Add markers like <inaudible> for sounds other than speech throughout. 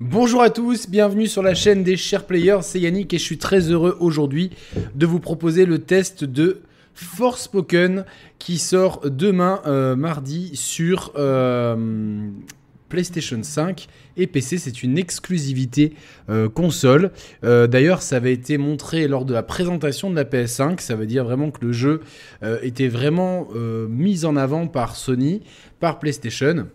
Bonjour à tous, bienvenue sur la chaîne des chers players, c'est Yannick et je suis très heureux aujourd'hui de vous proposer le test de Forspoken qui sort demain euh, mardi sur euh, PlayStation 5 et PC. C'est une exclusivité euh, console. D'ailleurs, ça avait été montré lors de la présentation de la PS5. Ça veut dire vraiment que le jeu était vraiment mis en avant par Sony, par PlayStation.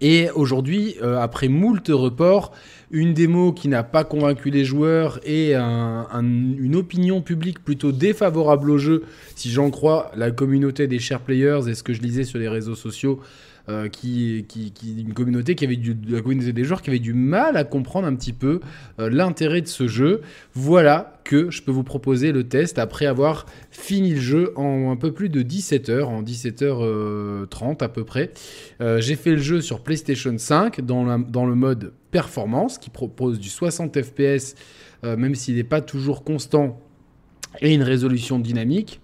Et aujourd'hui, après moult reports, une démo qui n'a pas convaincu les joueurs et une opinion publique plutôt défavorable au jeu, si j'en crois la communauté des share players et ce que je lisais sur les réseaux sociaux, euh, qui, qui, une communauté qui avait la communauté des joueurs qui avait du mal à comprendre un petit peu euh, l'intérêt de ce jeu. Voilà que je peux vous proposer le test après avoir fini le jeu en un peu plus de 17 heures, en 17h30 à peu près. Euh, j'ai fait le jeu sur PlayStation 5 dans, dans le mode performance qui propose du 60 fps même s'il n'est pas toujours constant et une résolution dynamique.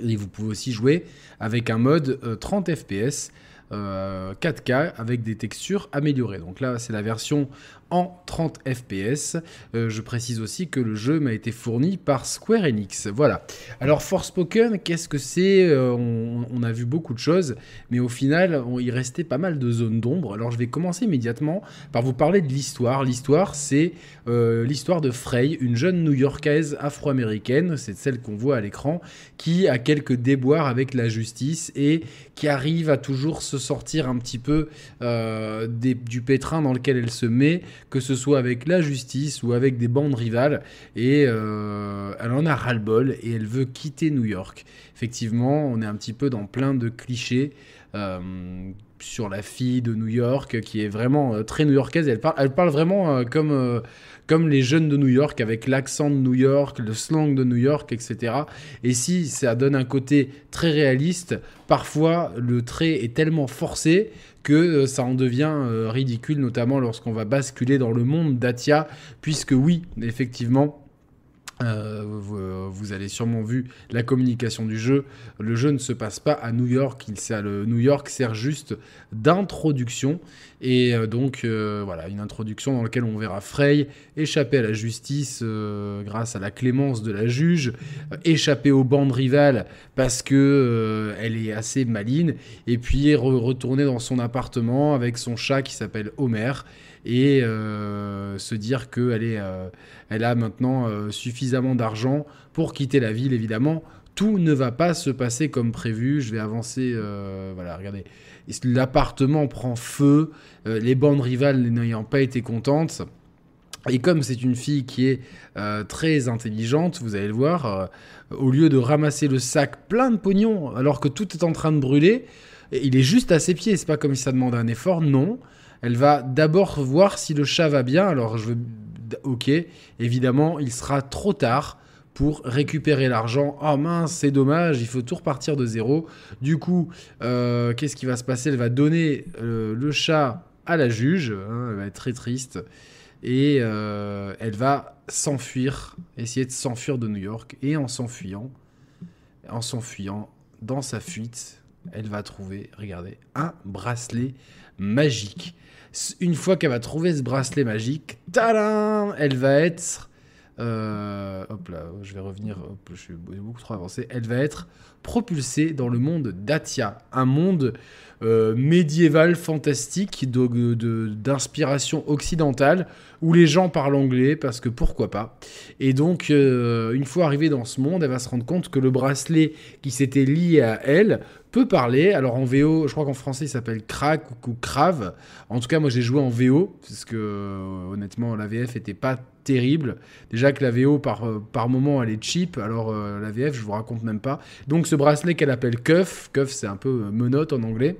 Et vous pouvez aussi jouer avec un mode 30 fps 4K euh, avec des textures améliorées. Donc là, c'est la version en 30 fps. Euh, je précise aussi que le jeu m'a été fourni par Square Enix. Voilà. Alors Forspoken, qu'est-ce que c'est? Euh, on, a vu beaucoup de choses, mais au final, il restait pas mal de zones d'ombre. Alors je vais commencer immédiatement par vous parler de l'histoire. L'histoire, c'est euh, l'histoire de Frey, une jeune New-Yorkaise afro-américaine, c'est celle qu'on voit à l'écran, qui a quelques déboires avec la justice et qui arrive à toujours se sortir un petit peu du pétrin dans lequel elle se met que ce soit avec la justice ou avec des bandes rivales. Et euh, elle en a ras-le-bol et elle veut quitter New York. Effectivement, on est un petit peu dans plein de clichés. Euh, sur la fille de New York qui est vraiment euh, très new-yorkaise. Elle parle, elle parle vraiment comme, comme les jeunes de New York, avec l'accent de New York, le slang de New York, etc. Et si ça donne un côté très réaliste, parfois le trait est tellement forcé que euh, ça en devient euh, ridicule, notamment lorsqu'on va basculer dans le monde d'Atia, puisque oui, effectivement, euh, vous, avez sûrement vu la communication du jeu. Le jeu ne se passe pas à New York. New York sert juste d'introduction. Et euh, donc, euh, voilà, une introduction dans laquelle on verra Frey échapper à la justice grâce à la clémence de la juge, échapper aux bandes rivales parce que elle est assez maline, et puis retourner dans son appartement avec son chat qui s'appelle Homer et se dire qu'elle est elle a maintenant euh, suffisamment d'argent pour quitter la ville, évidemment. Tout ne va pas se passer comme prévu. Je vais avancer. Euh, voilà, regardez. L'appartement prend feu. Euh, les bandes rivales n'ayant pas été contentes. Et comme c'est une fille qui est très intelligente, vous allez le voir, au lieu de ramasser le sac plein de pognon alors que tout est en train de brûler, il est juste à ses pieds. C'est pas comme si ça demande un effort, non. Elle va d'abord voir si le chat va bien. Alors je veux ok, évidemment, il sera trop tard pour récupérer l'argent. Oh mince, c'est dommage, il faut tout repartir de zéro. Du coup, euh, qu'est-ce qui va se passer? Elle va donner euh, le chat à la juge, hein, elle va être très triste, et euh, elle va s'enfuir, essayer de s'enfuir de New York, et en s'enfuyant, en s'enfuyant, dans sa fuite, elle va trouver, regardez, un bracelet magique. Une fois qu'elle va trouver ce bracelet magique, tadam, elle va être euh, hop là, je vais revenir, je suis beaucoup trop avancé. Elle va être propulsée dans le monde d'Atia, un monde euh, médiéval fantastique d'inspiration occidentale où les gens parlent anglais parce que pourquoi pas. Et donc, euh, une fois arrivée dans ce monde, elle va se rendre compte que le bracelet qui s'était lié à elle peut parler. Alors en VO, je crois qu'en français il s'appelle Crack ou Crave. En tout cas, moi j'ai joué en VO parce que honnêtement la VF était pas terrible. Déjà que la VO par, euh, par moment elle est cheap, alors euh, la VF je vous raconte même pas. Donc ce bracelet qu'elle appelle Cuff, Cuff c'est un peu euh, menotte en anglais,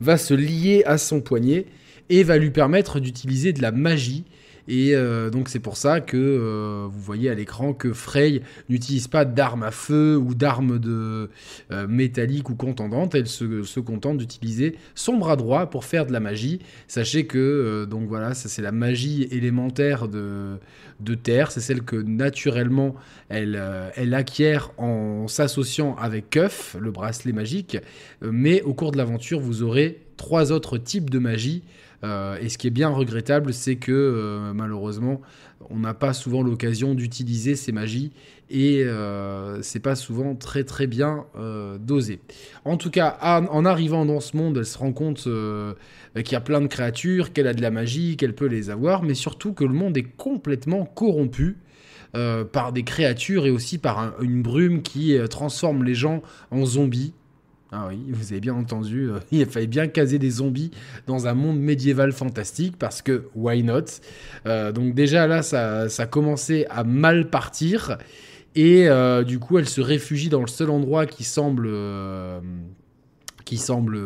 va se lier à son poignet et va lui permettre d'utiliser de la magie et euh, donc c'est pour ça que euh, vous voyez à l'écran que Frey n'utilise pas d'armes à feu ou d'armes de euh, métalliques ou contendantes. Elle se, contente d'utiliser son bras droit pour faire de la magie. Sachez que donc voilà, ça c'est la magie élémentaire de, de Terre. C'est celle que naturellement elle, elle acquiert en s'associant avec Cuff, le bracelet magique. Mais au cours de l'aventure, vous aurez trois autres types de magie. Et ce qui est bien regrettable, c'est que malheureusement, on n'a pas souvent l'occasion d'utiliser ces magies et euh, c'est pas souvent très très bien euh, dosé. En tout cas, en arrivant dans ce monde, elle se rend compte euh, qu'il y a plein de créatures, qu'elle a de la magie, qu'elle peut les avoir, mais surtout que le monde est complètement corrompu. par des créatures et aussi par une brume qui transforme les gens en zombies. Ah oui, vous avez bien entendu, <laughs> il fallait bien caser des zombies dans un monde médiéval fantastique parce que why not? Donc déjà là, ça, ça commençait à mal partir et euh, du coup, elle se réfugie dans le seul endroit qui semble, euh, qui semble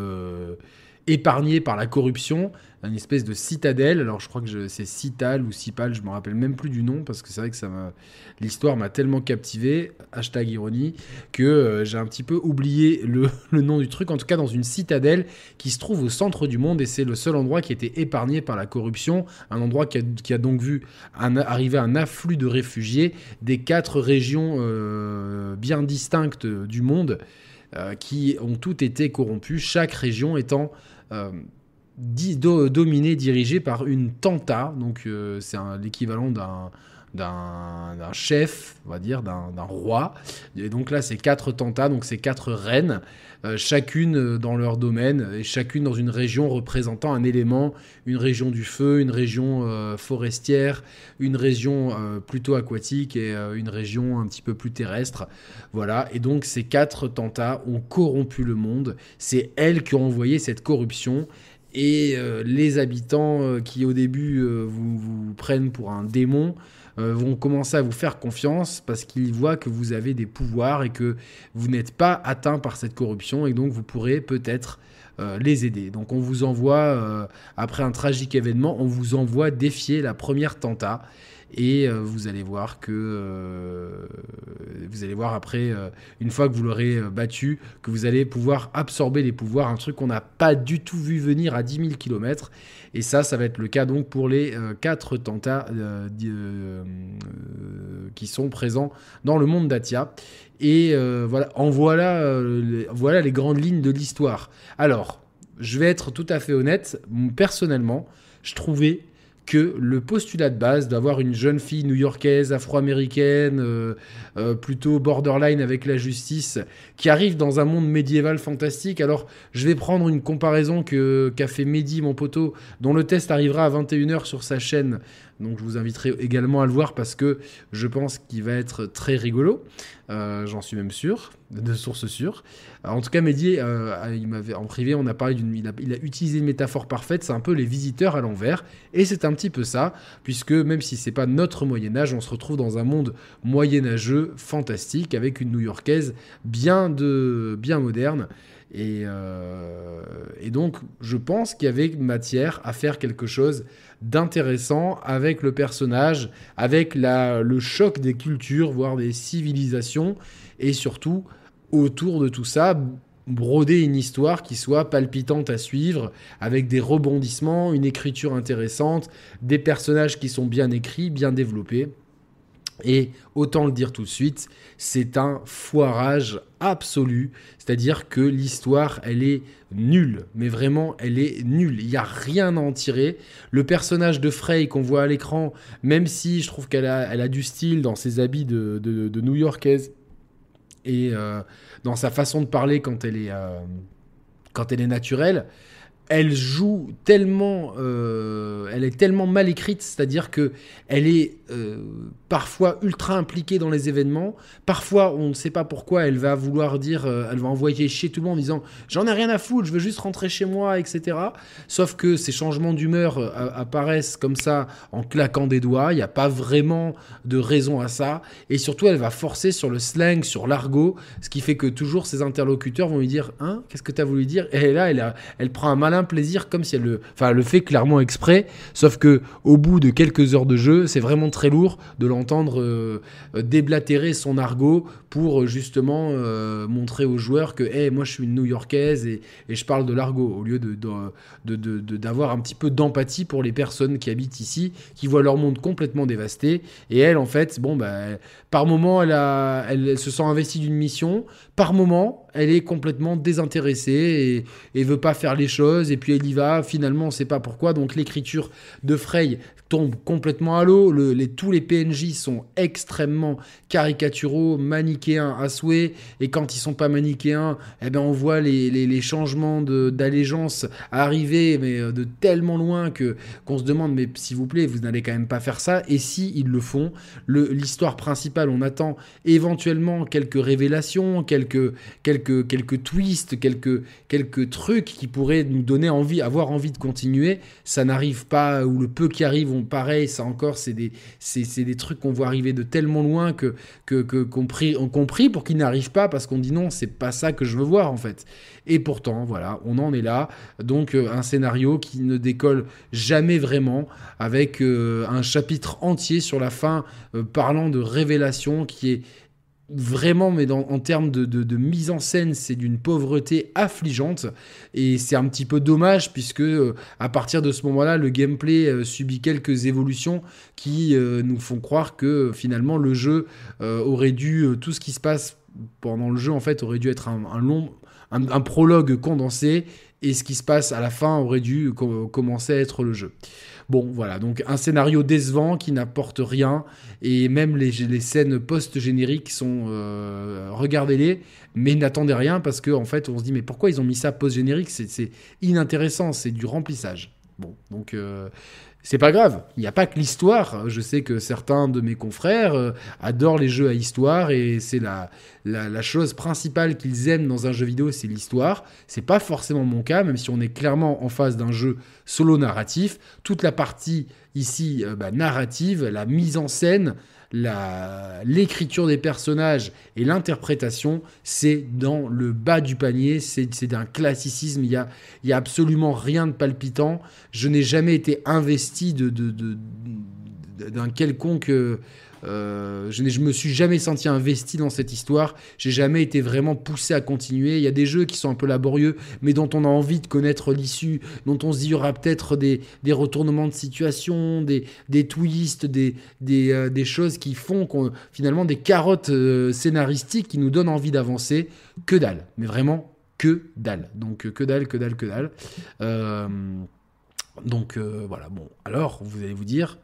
euh, épargné par la corruption, une espèce de citadelle. Alors je crois que c'est Cital ou Cipal, je me rappelle même plus du nom parce que c'est vrai que l'histoire m'a tellement captivé, hashtag ironie, que j'ai un petit peu oublié <laughs> le, nom du truc. En tout cas, dans une citadelle qui se trouve au centre du monde et c'est le seul endroit qui était épargné par la corruption, un endroit qui a, donc vu arriver un afflux de réfugiés des quatre régions euh, bien distinctes du monde. Euh, qui ont toutes été corrompues, chaque région étant euh, dominé, dirigé par une tanta, donc euh, c'est l'équivalent d'un d'un chef, on va dire, d'un roi. Et donc là, c'est quatre tentats, donc c'est quatre reines, euh, chacune euh, dans leur domaine, et chacune dans une région représentant un élément, une région du feu, une région euh, forestière, une région plutôt aquatique et une région un petit peu plus terrestre. Voilà, et donc ces quatre tentats ont corrompu le monde. C'est elles qui ont envoyé cette corruption. Et les habitants qui au début vous, vous, prennent pour un démon, euh, vont commencer à vous faire confiance parce qu'ils voient que vous avez des pouvoirs et que vous n'êtes pas atteint par cette corruption et donc vous pourrez peut-être euh, les aider. Donc on vous envoie, euh, après un tragique événement, on vous envoie défier la première tenta et euh, vous allez voir que euh, vous allez voir après euh, une fois que vous l'aurez battu que vous allez pouvoir absorber les pouvoirs un truc qu'on n'a pas du tout vu venir à 10 000 km et ça ça va être le cas donc pour les quatre tentats qui sont présents dans le monde d'Atia. Et voilà en voilà voilà les grandes lignes de l'histoire. Alors je vais être tout à fait honnête. Personnellement je trouvais que le postulat de base d'avoir une jeune fille new-yorkaise, afro-américaine, euh, euh, plutôt borderline avec la justice, qui arrive dans un monde médiéval fantastique. Alors, je vais prendre une comparaison qu'a fait Mehdi, mon poteau, dont le test arrivera à 21h sur sa chaîne. Donc, je vous inviterai également à le voir parce que je pense qu'il va être très rigolo. Euh, j'en suis même sûr, de source sûre. en tout cas, Mehdi, euh, il m'avait en privé, on a parlé d'une, il a, il a, utilisé une métaphore parfaite. C'est un peu les visiteurs à l'envers, et c'est un petit peu ça, puisque même si c'est pas notre Moyen Âge, on se retrouve dans un monde moyenâgeux, fantastique, avec une New-Yorkaise bien de, bien moderne. Et, euh, et, donc, je pense qu'il y avait matière à faire quelque chose d'intéressant avec le personnage, avec la, le choc des cultures, voire des civilisations, et surtout, autour de tout ça, broder une histoire qui soit palpitante à suivre, avec des rebondissements, une écriture intéressante, des personnages qui sont bien écrits, bien développés. Et autant le dire tout de suite, c'est un foirage absolu. C'est-à-dire que l'histoire, elle est nulle. Mais vraiment, elle est nulle. Il n'y a rien à en tirer. Le personnage de Frey qu'on voit à l'écran, même si je trouve qu'elle a, du style dans ses habits de, de, New-Yorkaise et euh, dans sa façon de parler quand elle est, euh, naturelle, elle joue tellement, euh, elle est tellement mal écrite, c'est-à-dire que elle est euh, parfois ultra impliquée dans les événements, parfois on ne sait pas pourquoi elle va vouloir dire, euh, elle va envoyer chez tout le monde en disant j'en ai rien à foutre, je veux juste rentrer chez moi, etc. Sauf que ces changements d'humeur apparaissent comme ça en claquant des doigts, il n'y a pas vraiment de raison à ça, et surtout elle va forcer sur le slang, sur l'argot, ce qui fait que toujours ses interlocuteurs vont lui dire hein, qu'est-ce que tu as voulu dire? Et là elle, elle prend un malin plaisir comme si elle le, enfin, le fait clairement exprès. Sauf que au bout de quelques heures de jeu, c'est vraiment très lourd de l'entendre euh, déblatérer son argot pour euh, justement euh, montrer aux joueurs que, moi je suis une New-Yorkaise et, je parle de l'argot au lieu de, d'avoir un petit peu d'empathie pour les personnes qui habitent ici, qui voient leur monde complètement dévasté. Et elle, en fait, bon, bah, par moment, elle, a, elle se sent investie d'une mission. Par moment, elle est complètement désintéressée et, et veut pas faire les choses. Et puis elle y va. Finalement, on sait pas pourquoi. Donc l'écriture de Frey tombe complètement à l'eau. les, tous les PNJ sont extrêmement caricaturaux, manichéens à souhait. Et quand ils sont pas manichéens, eh ben on voit les, les, changements d'allégeance arriver, mais euh, de tellement loin que qu'on se demande, mais s'il vous plaît, vous n'allez quand même pas faire ça. Et si ils le font, l'histoire principale, on attend éventuellement quelques révélations, quelques quelques quelques twists, quelques quelques trucs qui pourraient nous donner envie, avoir envie de continuer. Ça n'arrive pas, ou le peu qui arrive pareil, ça encore, c'est des, des trucs qu'on voit arriver de tellement loin que, que, qu'on prie, prie pour qu'ils n'arrivent pas parce qu'on dit non, c'est pas ça que je veux voir en fait. Et pourtant, voilà, on en est là. Donc euh, un scénario qui ne décolle jamais vraiment, avec euh, un chapitre entier sur la fin euh, parlant de révélation qui est vraiment, mais en termes de, mise en scène, c'est d'une pauvreté affligeante. Et c'est un petit peu dommage, puisque euh, à partir de ce moment-là, le gameplay euh, subit quelques évolutions qui euh, nous font croire que finalement le jeu aurait dû, tout ce qui se passe pendant le jeu, en fait, aurait dû être un, long, un, prologue condensé, et ce qui se passe à la fin aurait dû commencer à être le jeu. Bon, voilà, donc un scénario décevant qui n'apporte rien, et même les, scènes post-génériques sont... Euh, regardez-les, mais n'attendez rien, parce qu'en en fait, on se dit, mais pourquoi ils ont mis ça post-générique? C'est inintéressant, c'est du remplissage. Bon, donc euh, c'est pas grave, il n'y a pas que l'histoire. Je sais que certains de mes confrères euh, adorent les jeux à histoire et c'est la, la, chose principale qu'ils aiment dans un jeu vidéo, c'est l'histoire. C'est pas forcément mon cas, même si on est clairement en face d'un jeu solo narratif. Toute la partie ici euh, bah, narrative, la mise en scène, l'écriture des personnages et l'interprétation, c'est dans le bas du panier, c'est d'un classicisme, il n'y a, y a absolument rien de palpitant. Je n'ai jamais été investi d'un quelconque... Euh, je, je me suis jamais senti investi dans cette histoire. J'ai jamais été vraiment poussé à continuer. Il y a des jeux qui sont un peu laborieux, mais dont on a envie de connaître l'issue, dont on se dit y aura peut-être des, retournements de situation, des, twists, euh, des, choses qui font finalement des carottes euh, scénaristiques qui nous donnent envie d'avancer. Que dalle, mais vraiment que dalle. Donc que dalle, que dalle, que dalle. donc voilà. Bon, alors vous allez vous dire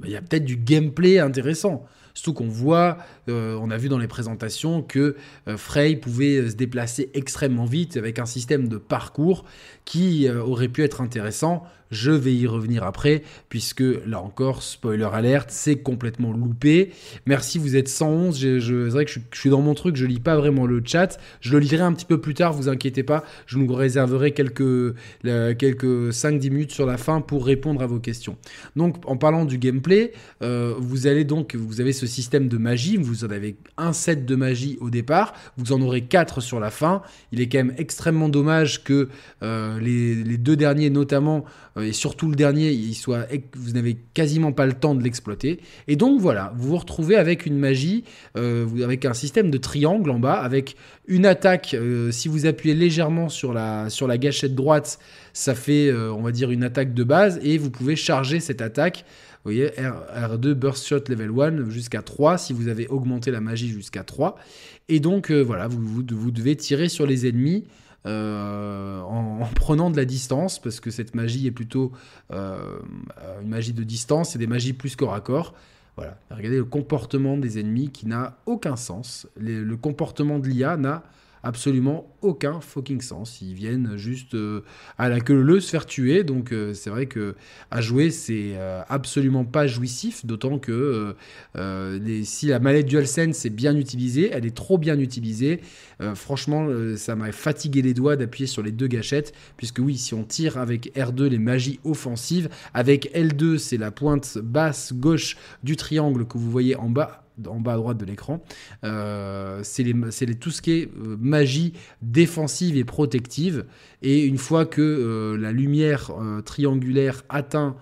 bah, il y a peut-être du gameplay intéressant. Surtout qu'on voit, euh, on a vu dans les présentations que euh, Frey pouvait euh, se déplacer extrêmement vite avec un système de parcours qui aurait pu être intéressant. Je vais y revenir après, puisque là encore, spoiler alerte, c'est complètement loupé. Merci, vous êtes 111. Je, c'est vrai que je, suis dans mon truc, je lis pas vraiment le chat. Je le lirai un petit peu plus tard, vous inquiétez pas. Je nous réserverai quelques, quelques 5-10 minutes sur la fin pour répondre à vos questions. Donc, en parlant du gameplay, vous allez donc, vous avez ce système de magie. Vous en avez un set de magie au départ, vous en aurez quatre sur la fin. Il est quand même extrêmement dommage que euh, les, deux derniers, notamment, euh, et surtout le dernier, il soit, vous n'avez quasiment pas le temps de l'exploiter. Et donc voilà, vous vous retrouvez avec une magie, euh, avec un système de triangle en bas, avec une attaque. si vous appuyez légèrement sur la, sur la gâchette droite, ça fait, on va dire, une attaque de base, et vous pouvez charger cette attaque vous voyez, R, 2 Burst Shot Level 1 jusqu'à 3 si vous avez augmenté la magie jusqu'à 3. Et donc euh, voilà, vous, vous, devez tirer sur les ennemis euh, en, prenant de la distance, parce que cette magie est plutôt euh, une magie de distance, c'est des magies plus corps à corps. Voilà, regardez le comportement des ennemis qui n'a aucun sens. le comportement de l'IA n'a absolument aucun fucking sens. Ils viennent juste euh, à la queue le se faire tuer. Donc euh, c'est vrai que à jouer c'est euh, absolument pas jouissif, d'autant que si la manette DualSense est bien utilisée, elle est trop bien utilisée. franchement, ça m'a fatigué les doigts d'appuyer sur les deux gâchettes, puisque oui, si on tire avec R2 les magies offensives, avec L2 c'est la pointe basse gauche du triangle que vous voyez en bas en bas à droite de l'écran. Euh, c'est tout ce qui est euh, magie défensive et protective. Et une fois que euh, la lumière triangulaire atteint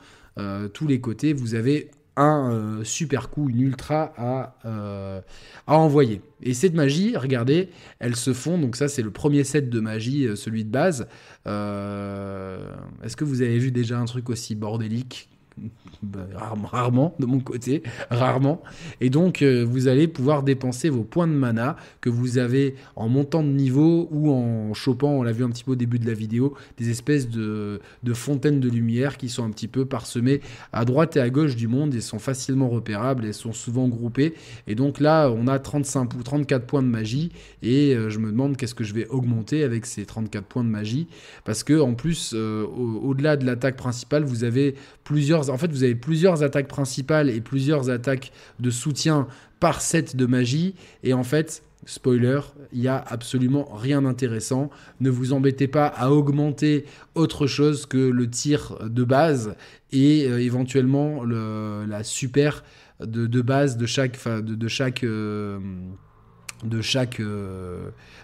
tous les côtés, vous avez un super coup, une ultra à, envoyer. Et cette magie, regardez, elles se font. Donc ça, c'est le premier set de magie, celui de base. Est-ce que vous avez vu déjà un truc aussi bordélique? <laughs> bah, rarement, de mon côté, rarement. Et donc, euh, vous allez pouvoir dépenser vos points de mana que vous avez en montant de niveau ou en chopant, on l'a vu un petit peu au début de la vidéo, des espèces de, fontaines de lumière qui sont un petit peu parsemées à droite et à gauche du monde et sont facilement repérables et sont souvent groupées. Et donc là, on a 35 ou 34 points de magie et euh, je me demande qu'est-ce que je vais augmenter avec ces 34 points de magie parce que en plus, euh, au-delà de l'attaque principale, vous avez plusieurs, en fait, vous avez plusieurs attaques principales et plusieurs attaques de soutien par set de magie. Et en fait, spoiler, il n'y a absolument rien d'intéressant. Ne vous embêtez pas à augmenter autre chose que le tir de base et euh, éventuellement la super de, base de chaque, euh, euh,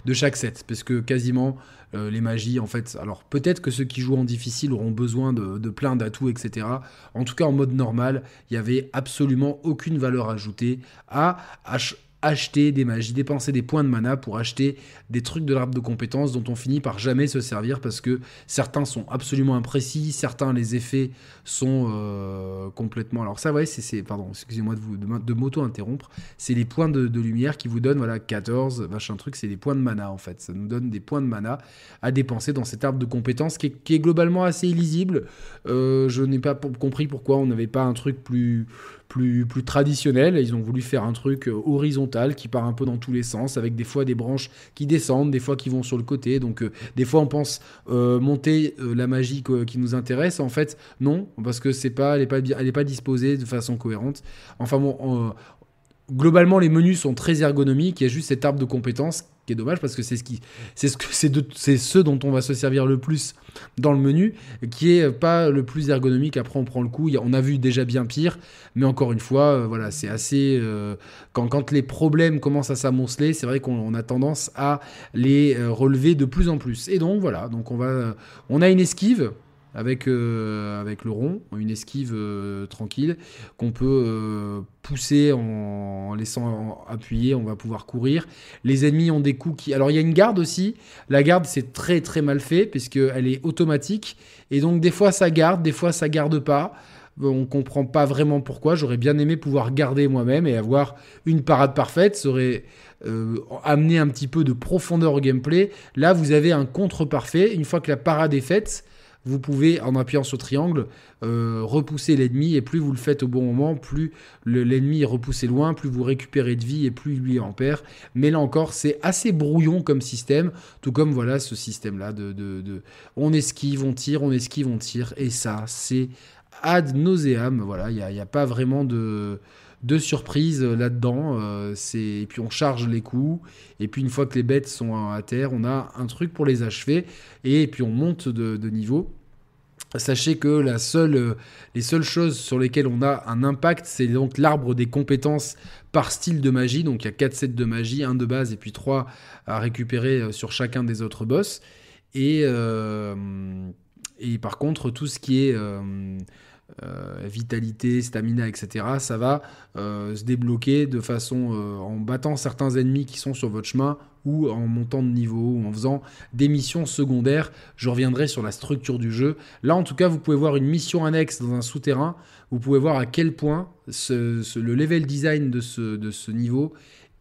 de chaque set. Parce que quasiment euh, les magies, en fait, alors peut-être que ceux qui jouent en difficile auront besoin de, plein d'atouts, etc. En tout cas, en mode normal, il n'y avait absolument aucune valeur ajoutée à, à acheter des magies, dépenser des points de mana pour acheter des trucs de l'arbre de compétences dont on finit par jamais se servir parce que certains sont absolument imprécis, certains les effets sont euh, complètement. Alors ça, ouais, c'est, pardon, excusez-moi de vous de, m'auto-interrompre. C'est les points de, lumière qui vous donnent voilà 14 machin truc, c'est des points de mana en fait. Ça nous donne des points de mana à dépenser dans cet arbre de compétences qui est, globalement assez illisible. Euh, je n'ai pas compris pourquoi on n'avait pas un truc plus plus, plus traditionnel. Ils ont voulu faire un truc euh, horizontal qui part un peu dans tous les sens, avec des fois des branches qui descendent, des fois qui vont sur le côté. Donc euh, des fois on pense euh, monter la magie qui nous intéresse. En fait, non, parce que c'est pas, elle n'est pas, elle est pas disposée de façon cohérente. Enfin bon, globalement les menus sont très ergonomiques. Il y a juste cet arbre de compétences qui est dommage parce que c'est ce qui c'est ce que c'est ce dont on va se servir le plus dans le menu qui est pas le plus ergonomique. Après on prend le coup. On a vu déjà bien pire. Mais encore une fois euh, voilà c'est assez euh, quand, quand les problèmes commencent à s'amonceler c'est vrai qu'on a tendance à les euh, relever de plus en plus. Et donc voilà. Donc on va on a une esquive avec, euh, avec le rond, une esquive euh, tranquille, qu'on peut euh, pousser en, laissant appuyer, on va pouvoir courir. Les ennemis ont des coups qui... Alors il y a une garde aussi, la garde c'est très très mal fait, puisqu'elle est automatique, et donc des fois ça garde, des fois ça garde pas. On comprend pas vraiment pourquoi. J'aurais bien aimé pouvoir garder moi-même et avoir une parade parfaite. Ça aurait amené un petit peu de profondeur au gameplay. Là, vous avez un contre parfait. Une fois que la parade est faite, vous pouvez, en appuyant sur triangle, euh, repousser l'ennemi, et plus vous le faites au bon moment, plus l'ennemi est repoussé loin, plus vous récupérez de vie, et plus lui en perd. Mais là encore, c'est assez brouillon comme système, tout comme voilà ce système-là de, de, on esquive, on tire, on esquive, on tire, et ça, c'est ad nauseam. Voilà, il n'y a, a, pas vraiment de deux surprises euh, là-dedans. Euh, et puis on charge les coups. Et puis une fois que les bêtes sont à terre, on a un truc pour les achever. Et puis on monte de, niveau. Sachez que euh, les seules choses sur lesquelles on a un impact, c'est donc l'arbre des compétences par style de magie. Donc il y a 4 sets de magie, un de base et puis 3 à récupérer sur chacun des autres boss. Et, par contre, tout ce qui est vitalité, stamina, etc., ça va euh, se débloquer de façon euh, en battant certains ennemis qui sont sur votre chemin ou en montant de niveau ou en faisant des missions secondaires. Je reviendrai sur la structure du jeu. Là, en tout cas, vous pouvez voir une mission annexe dans un souterrain. Vous pouvez voir à quel point le level design de ce, de ce niveau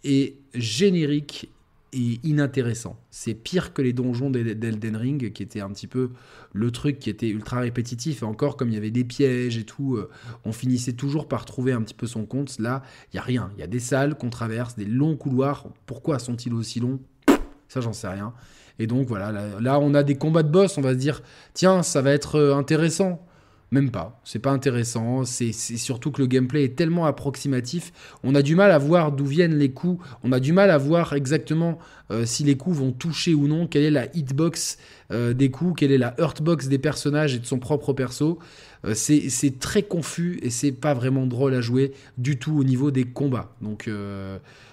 est générique inintéressant. C'est pire que les donjons d'Elden Ring, qui était un petit peu le truc qui était ultra répétitif. Et encore, comme il y avait des pièges et tout, euh, on finissait toujours par trouver un petit peu son compte. Là, il y a rien. Il y a des salles qu'on traverse, des longs couloirs. Pourquoi sont-ils aussi longs? Ça, j'en sais rien. Et donc voilà, là, là, on a des combats de boss. On va se dire, tiens, ça va être euh, intéressant. Même pas, c'est pas intéressant, c'est surtout que le gameplay est tellement approximatif, on a du mal à voir d'où viennent les coups, on a du mal à voir exactement euh, si les coups vont toucher ou non, quelle est la hitbox euh, des coups, quelle est la hurtbox des personnages et de son propre perso? Euh, c'est très confus et c'est pas vraiment drôle à jouer du tout au niveau des combats. Donc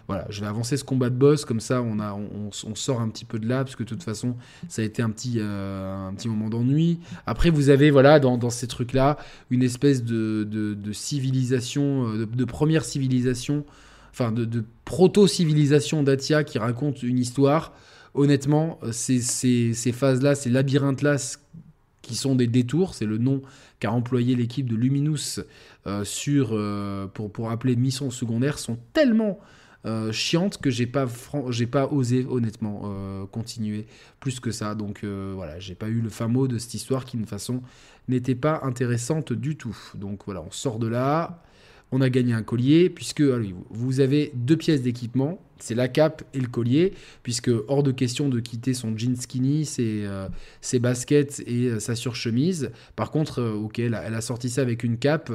voilà, je vais avancer ce combat de boss, comme ça on, a, on, sort un petit peu de là, parce que de toute façon ça a été un petit, euh, un petit moment d'ennui. Après vous avez voilà dans, dans ces trucs-là une espèce de, de, civilisation, euh, de, première civilisation, enfin de, proto-civilisation d'Atia qui raconte une histoire. Honnêtement, ces, ces, ces phases-là, ces labyrinthes-là qui sont des détours, c'est le nom qu'a employé l'équipe de Luminous sur, pour, pour appeler mission secondaire, sont tellement euh, chiante que j'ai pas j'ai pas osé honnêtement euh, continuer plus que ça. Donc euh, voilà j'ai pas eu le fin mot de cette histoire qui de toute façon n'était pas intéressante du tout. Donc voilà on sort de là on a gagné un collier, puisque vous avez deux pièces d'équipement, c'est la cape et le collier, puisque hors de question de quitter son jean skinny, ses, euh, baskets et euh, sa surchemise. Par contre, euh, ok, elle a, sorti ça avec une cape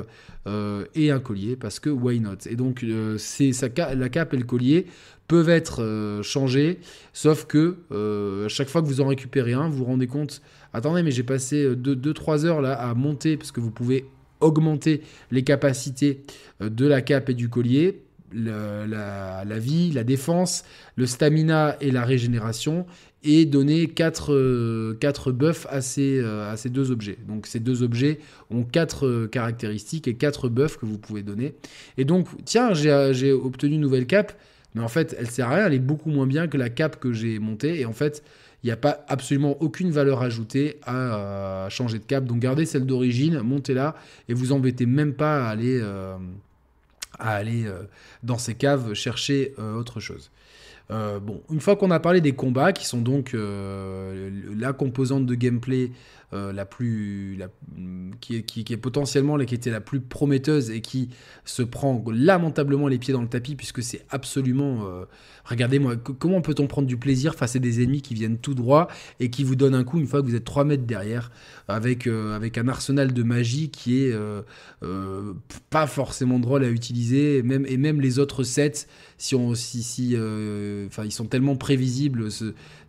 et un collier, parce que why not? Et donc, c'est la cape et le collier peuvent être changés, sauf que à chaque fois que vous en récupérez un, vous vous rendez compte, attendez, mais j'ai passé 2-3 heures là à monter, parce que vous pouvez augmenter les capacités euh, de la cape et du collier, la, vie, la défense, le stamina et la régénération, et donner 4, euh, buffs à ces, euh, à ces, deux objets. Donc ces deux objets ont 4 caractéristiques et 4 buffs que vous pouvez donner. Et donc, tiens, j'ai obtenu une nouvelle cape, mais en fait, elle sert à rien, elle est beaucoup moins bien que la cape que j'ai montée, et en fait, il n'y a pas absolument aucune valeur ajoutée à, changer de cap. Donc gardez celle d'origine, montez-la et vous embêtez même pas à aller, euh, à aller euh, dans ces caves chercher euh, autre chose. bon, une fois qu'on a parlé des combats, qui sont donc la composante de gameplay euh, la plus, qui, est, qui, est potentiellement la qui était la plus prometteuse et qui se prend lamentablement les pieds dans le tapis puisque c'est absolument, euh, regardez-moi, comment peut-on prendre du plaisir face à des ennemis qui viennent tout droit et qui vous donnent un coup une fois que vous êtes 3 mètres derrière avec, euh, avec un arsenal de magie qui est pas forcément drôle à utiliser et même, et même les autres sets si on si, si enfin ils sont tellement prévisibles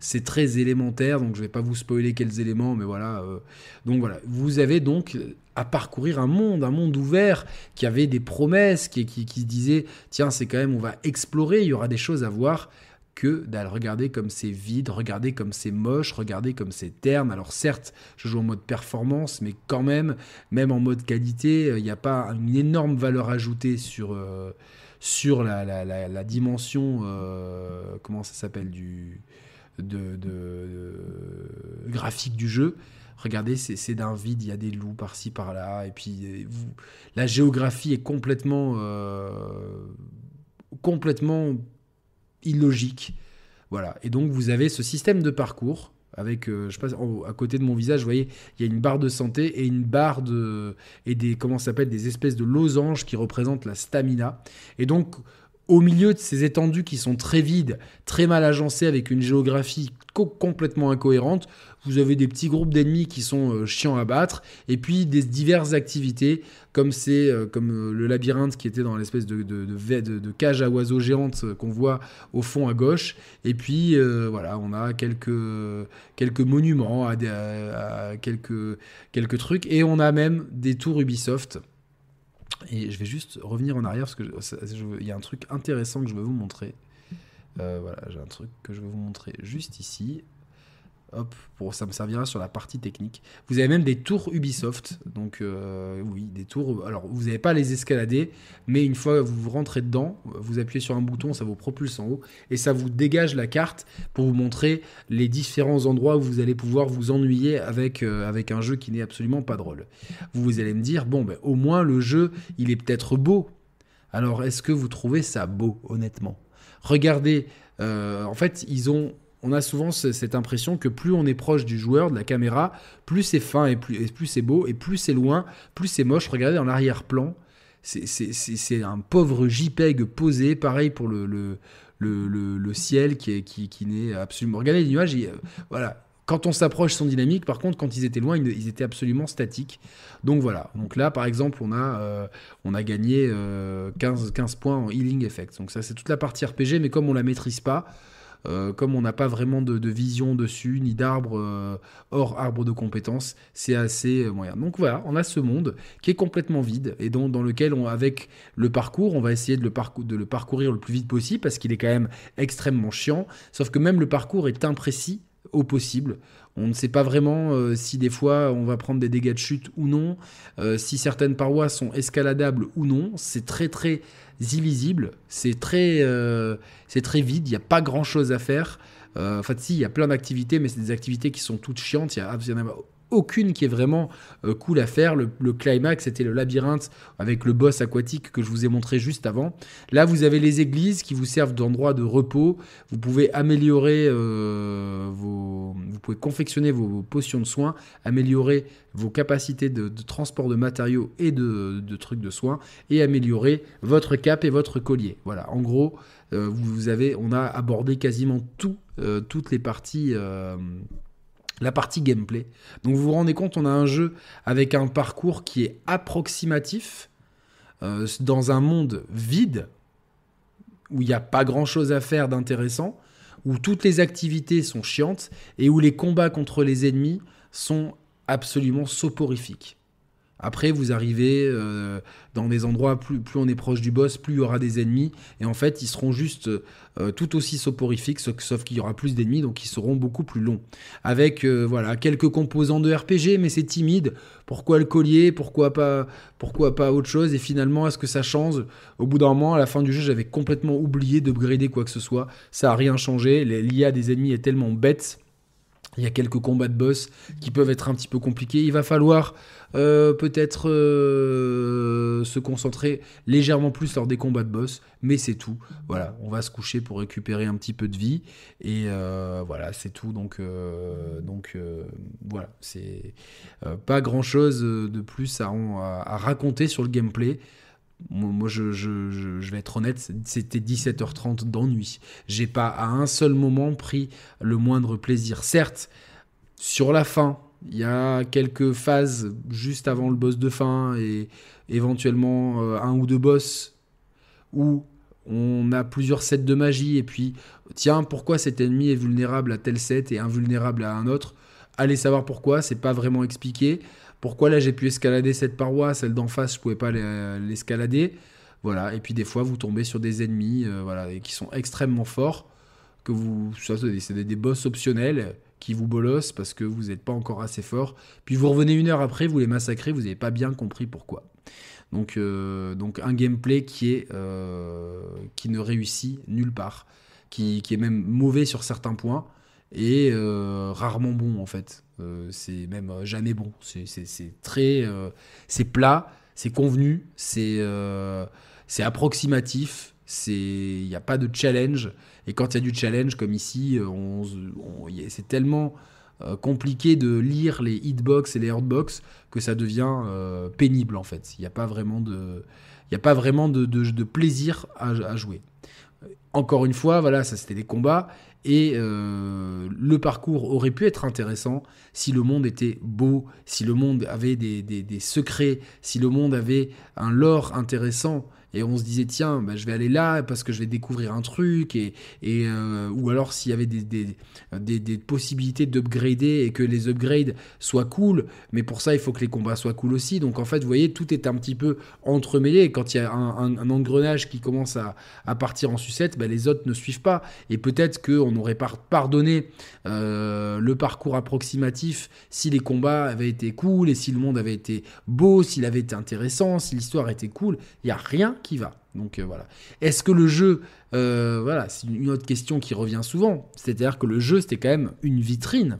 c'est très élémentaire donc je vais pas vous spoiler quels éléments mais voilà euh, donc voilà, vous avez donc à parcourir un monde, un monde ouvert qui avait des promesses, qui, qui, disait tiens c'est quand même on va explorer, il y aura des choses à voir que d'aller regarder comme c'est vide, regarder comme c'est moche, regarder comme c'est terne. Alors certes, je joue en mode performance, mais quand même, même en mode qualité, euh, il n'y a pas une énorme valeur ajoutée sur, euh, sur la, la, la, dimension, comment ça s'appelle, du de, graphique du jeu. Regardez, c'est d'un vide, il y a des loups par-ci, par-là, et puis la géographie est complètement, euh, complètement illogique. Voilà, et donc vous avez ce système de parcours avec, euh, je sais pas, à côté de mon visage, vous voyez, il y a une barre de santé et une barre de et des comment s'appelle des espèces de losanges qui représentent la stamina. Et donc au milieu de ces étendues qui sont très vides, très mal agencées, avec une géographie complètement incohérente, vous avez des petits groupes d'ennemis qui sont euh, chiants à battre, et puis des diverses activités, comme c'est euh, comme euh, le labyrinthe qui était dans l'espèce de, de, cage à oiseaux géante qu'on voit au fond à gauche, et puis voilà, on a quelques, quelques monuments, à, quelques, quelques trucs, et on a même des tours Ubisoft. Et je vais juste revenir en arrière parce qu'il y a un truc intéressant que je veux vous montrer. voilà, j'ai un truc que je veux vous montrer juste ici. Hop, ça me servira sur la partie technique. Vous avez même des tours Ubisoft. Donc, euh, oui, des tours. Alors, vous n'avez pas les escalader, mais une fois que vous rentrez dedans, vous appuyez sur un bouton, ça vous propulse en haut et ça vous dégage la carte pour vous montrer les différents endroits où vous allez pouvoir vous ennuyer avec, euh, avec un jeu qui n'est absolument pas drôle. Vous, allez me dire, bon, ben, au moins le jeu, il est peut-être beau. Alors, est-ce que vous trouvez ça beau, honnêtement? Regardez, euh, en fait, ils ont on a souvent cette impression que plus on est proche du joueur, de la caméra, plus c'est fin et plus, c'est beau, et plus c'est loin, plus c'est moche. Regardez dans l'arrière-plan, c'est un pauvre JPEG posé, pareil pour le, le, le, ciel qui, qui, qui n'est absolument... Regardez les nuages, voilà. Quand on s'approche, ils sont dynamiques. Par contre, quand ils étaient loin, ils, étaient absolument statiques. Donc voilà. Donc là, par exemple, on a, euh, on a gagné 15, euh, 15 points en healing effect. Donc ça, c'est toute la partie RPG, mais comme on la maîtrise pas, euh, comme on n'a pas vraiment de, vision dessus, ni d'arbre euh, hors arbre de compétences, c'est assez euh, moyen. Donc voilà, on a ce monde qui est complètement vide et dans lequel, on, avec le parcours, on va essayer de le parcourir le plus vite possible parce qu'il est quand même extrêmement chiant. Sauf que même le parcours est imprécis au possible. On ne sait pas vraiment si des fois on va prendre des dégâts de chute ou non, si certaines parois sont escaladables ou non. C'est très très illisible. C'est très, euh, c'est très vide. Il n'y a pas grand chose à faire. Euh, en fait, si, il y a plein d'activités, mais c'est des activités qui sont toutes chiantes. Il a, aucune qui est vraiment euh, cool à faire. Le, climax, c'était le labyrinthe avec le boss aquatique que je vous ai montré juste avant. Là, vous avez les églises qui vous servent d'endroit de repos. Vous pouvez améliorer euh, vos... Vous pouvez confectionner vos potions de soins, améliorer vos capacités de, transport de matériaux et de, trucs de soins, et améliorer votre cap et votre collier. Voilà, en gros, euh, vous avez, on a abordé quasiment tout, toutes les parties la partie gameplay. Donc vous vous rendez compte, on a un jeu avec un parcours qui est approximatif euh, dans un monde vide où il n'y a pas grand chose à faire d'intéressant, où toutes les activités sont chiantes et où les combats contre les ennemis sont absolument soporifiques. Après, vous arrivez euh, dans des endroits, plus, on est proche du boss, plus il y aura des ennemis. Et en fait, ils seront juste euh, tout aussi soporifiques, sauf, qu'il y aura plus d'ennemis, donc ils seront beaucoup plus longs. Avec euh, voilà quelques composants de RPG, mais c'est timide. Pourquoi le collier? Pourquoi pas Pourquoi pas autre chose? Et finalement, est-ce que ça change? Au bout d'un moment, à la fin du jeu, j'avais complètement oublié de d'upgrader quoi que ce soit. Ça a rien changé. L'IA des ennemis est tellement bête il y a quelques combats de boss qui peuvent être un petit peu compliqués. Il va falloir euh, peut-être euh, se concentrer légèrement plus lors des combats de boss, mais c'est tout. Voilà, on va se coucher pour récupérer un petit peu de vie et euh, voilà, c'est tout. Donc, donc voilà, c'est pas grand chose de plus à, raconter sur le gameplay. Moi, je, je, je, vais être honnête, c'était 17h30 d'ennui. J'ai pas à un seul moment pris le moindre plaisir. Certes, sur la fin, il y a quelques phases juste avant le boss de fin et éventuellement euh, un ou deux boss où on a plusieurs sets de magie et puis tiens pourquoi cet ennemi est vulnérable à tel set et invulnérable à un autre? Allez savoir pourquoi c'est pas vraiment expliqué pourquoi là j'ai pu escalader cette paroi celle d'en face je pouvais pas l'escalader voilà et puis des fois vous tombez sur des ennemis euh, voilà qui sont extrêmement forts que vous c'est des, des boss optionnels qui vous bolossent parce que vous n'êtes pas encore assez fort. Puis vous revenez une heure après, vous les massacrez, vous n'avez pas bien compris pourquoi. Donc, euh, un gameplay qui, est, euh, qui ne réussit nulle part, qui, est même mauvais sur certains points et rarement bon en fait. C'est même jamais bon. C'est très, c'est plat, c'est convenu, c'est c'est approximatif, il n'y a pas de challenge. Et quand il y a du challenge, comme ici, c'est tellement euh, compliqué de lire les hitbox et les hardbox que ça devient euh, pénible en fait. Il n'y a pas vraiment de, il a pas vraiment de, plaisir à, jouer. Encore une fois, voilà, ça c'était des combats et euh, le parcours aurait pu être intéressant si le monde était beau, si le monde avait des, secrets, si le monde avait un lore intéressant et on se disait tiens bah, je vais aller là parce que je vais découvrir un truc et, et euh, ou alors s'il y avait des, des, possibilités d'upgrader et que les upgrades soient cool. Mais pour ça il faut que les combats soient cool aussi. Donc en fait vous voyez tout est un petit peu entremêlé. Quand il y a un, engrenage qui commence à, à partir en sucette bah, les autres ne suivent pas. Et peut-être qu'on aurait pardonné euh, le parcours approximatif si les combats avaient été cool et si le monde avait été beau s'il avait été intéressant si l'histoire était cool. Il y a rien qui va. Donc euh, voilà. Est-ce que le jeu, euh, voilà, c'est une autre question qui revient souvent. C'est-à-dire que le jeu, c'était quand même une vitrine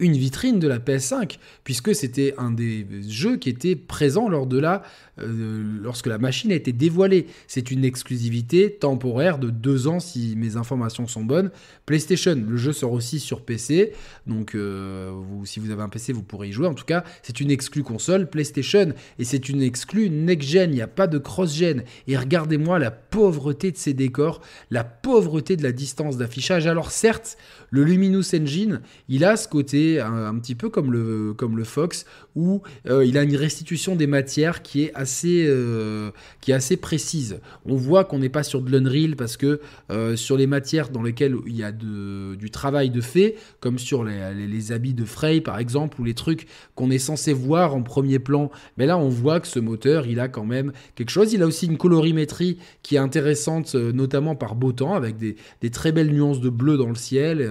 une vitrine de la PS5, puisque c'était un des jeux qui était présent lors de la, euh, lorsque la machine a été dévoilée. C'est une exclusivité temporaire de deux ans, si mes informations sont bonnes. PlayStation, le jeu sort aussi sur PC, donc vous, si vous avez un PC, vous pourrez y jouer. En tout cas, c'est une exclue console PlayStation, et c'est une exclue next-gen, il n'y a pas de cross-gen. Et regardez-moi la pauvreté de ces décors, la pauvreté de la distance d'affichage. Alors certes, le Luminous Engine, il a ce côté un, petit peu comme le, Fox, où euh, il a une restitution des matières qui est assez, euh, qui est assez précise. On voit qu'on n'est pas sur de l'Unreal parce que euh, sur les matières dans lesquelles il y a du travail de fait, comme sur les, habits de Frey par exemple, ou les trucs qu'on est censé voir en premier plan, mais là on voit que ce moteur, il a quand même quelque chose. Il a aussi une colorimétrie qui est intéressante, notamment par beau temps, avec des très belles nuances de bleu dans le ciel.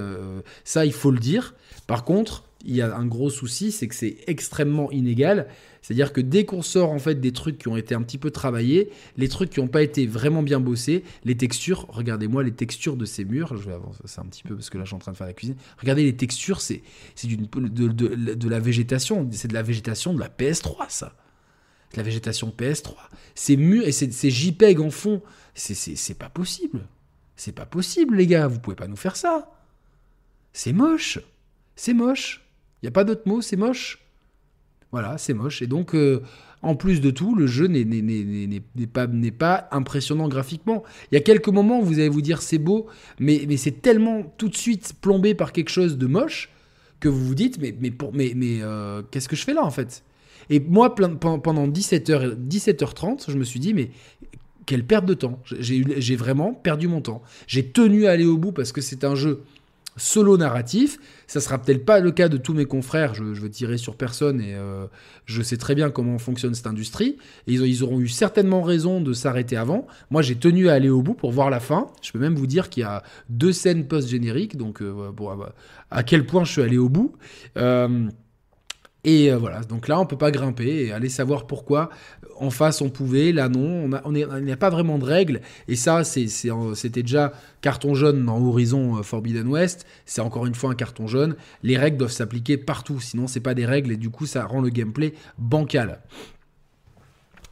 ça, il faut le dire. Par contre, il y a un gros souci, c'est que c'est extrêmement inégal. C'est-à-dire que dès qu'on sort en fait des trucs qui ont été un petit peu travaillés, les trucs qui n'ont pas été vraiment bien bossés, les textures, regardez-moi les textures de ces murs, je vais avancer un petit peu parce que là je suis en train de faire la cuisine. Regardez les textures, c'est de, de, la végétation, c'est de la végétation de la PS3 ça. De la végétation PS3. Ces murs et ces JPEG en fond, c'est pas possible. C'est pas possible les gars, vous pouvez pas nous faire ça. C'est moche. C'est moche. Il n'y a pas d'autre mot, c'est moche. Voilà, c'est moche. Et donc, euh, en plus de tout, le jeu n'est pas, pas impressionnant graphiquement. Il y a quelques moments où vous allez vous dire c'est beau, mais, c'est tellement tout de suite plombé par quelque chose de moche que vous vous dites mais euh, qu'est-ce que je fais là en fait? Et moi, pendant 17h, 17h30, je me suis dit mais quelle perte de temps. J'ai vraiment perdu mon temps. J'ai tenu à aller au bout parce que c'est un jeu solo narratif. Ça sera peut-être pas le cas de tous mes confrères, je, veux tirer sur personne et euh, je sais très bien comment fonctionne cette industrie. Et ils, auront eu certainement raison de s'arrêter avant. Moi, j'ai tenu à aller au bout pour voir la fin. Je peux même vous dire qu'il y a deux scènes post-génériques, donc euh, à quel point je suis allé au bout. Euh, et voilà, donc là, on peut pas grimper et aller savoir pourquoi. En face, on pouvait, là, non. On n'y a, pas vraiment de règles. Et ça, c'était déjà carton jaune dans Horizon euh, Forbidden West. C'est encore une fois un carton jaune. Les règles doivent s'appliquer partout. Sinon, c'est pas des règles et du coup, ça rend le gameplay bancal.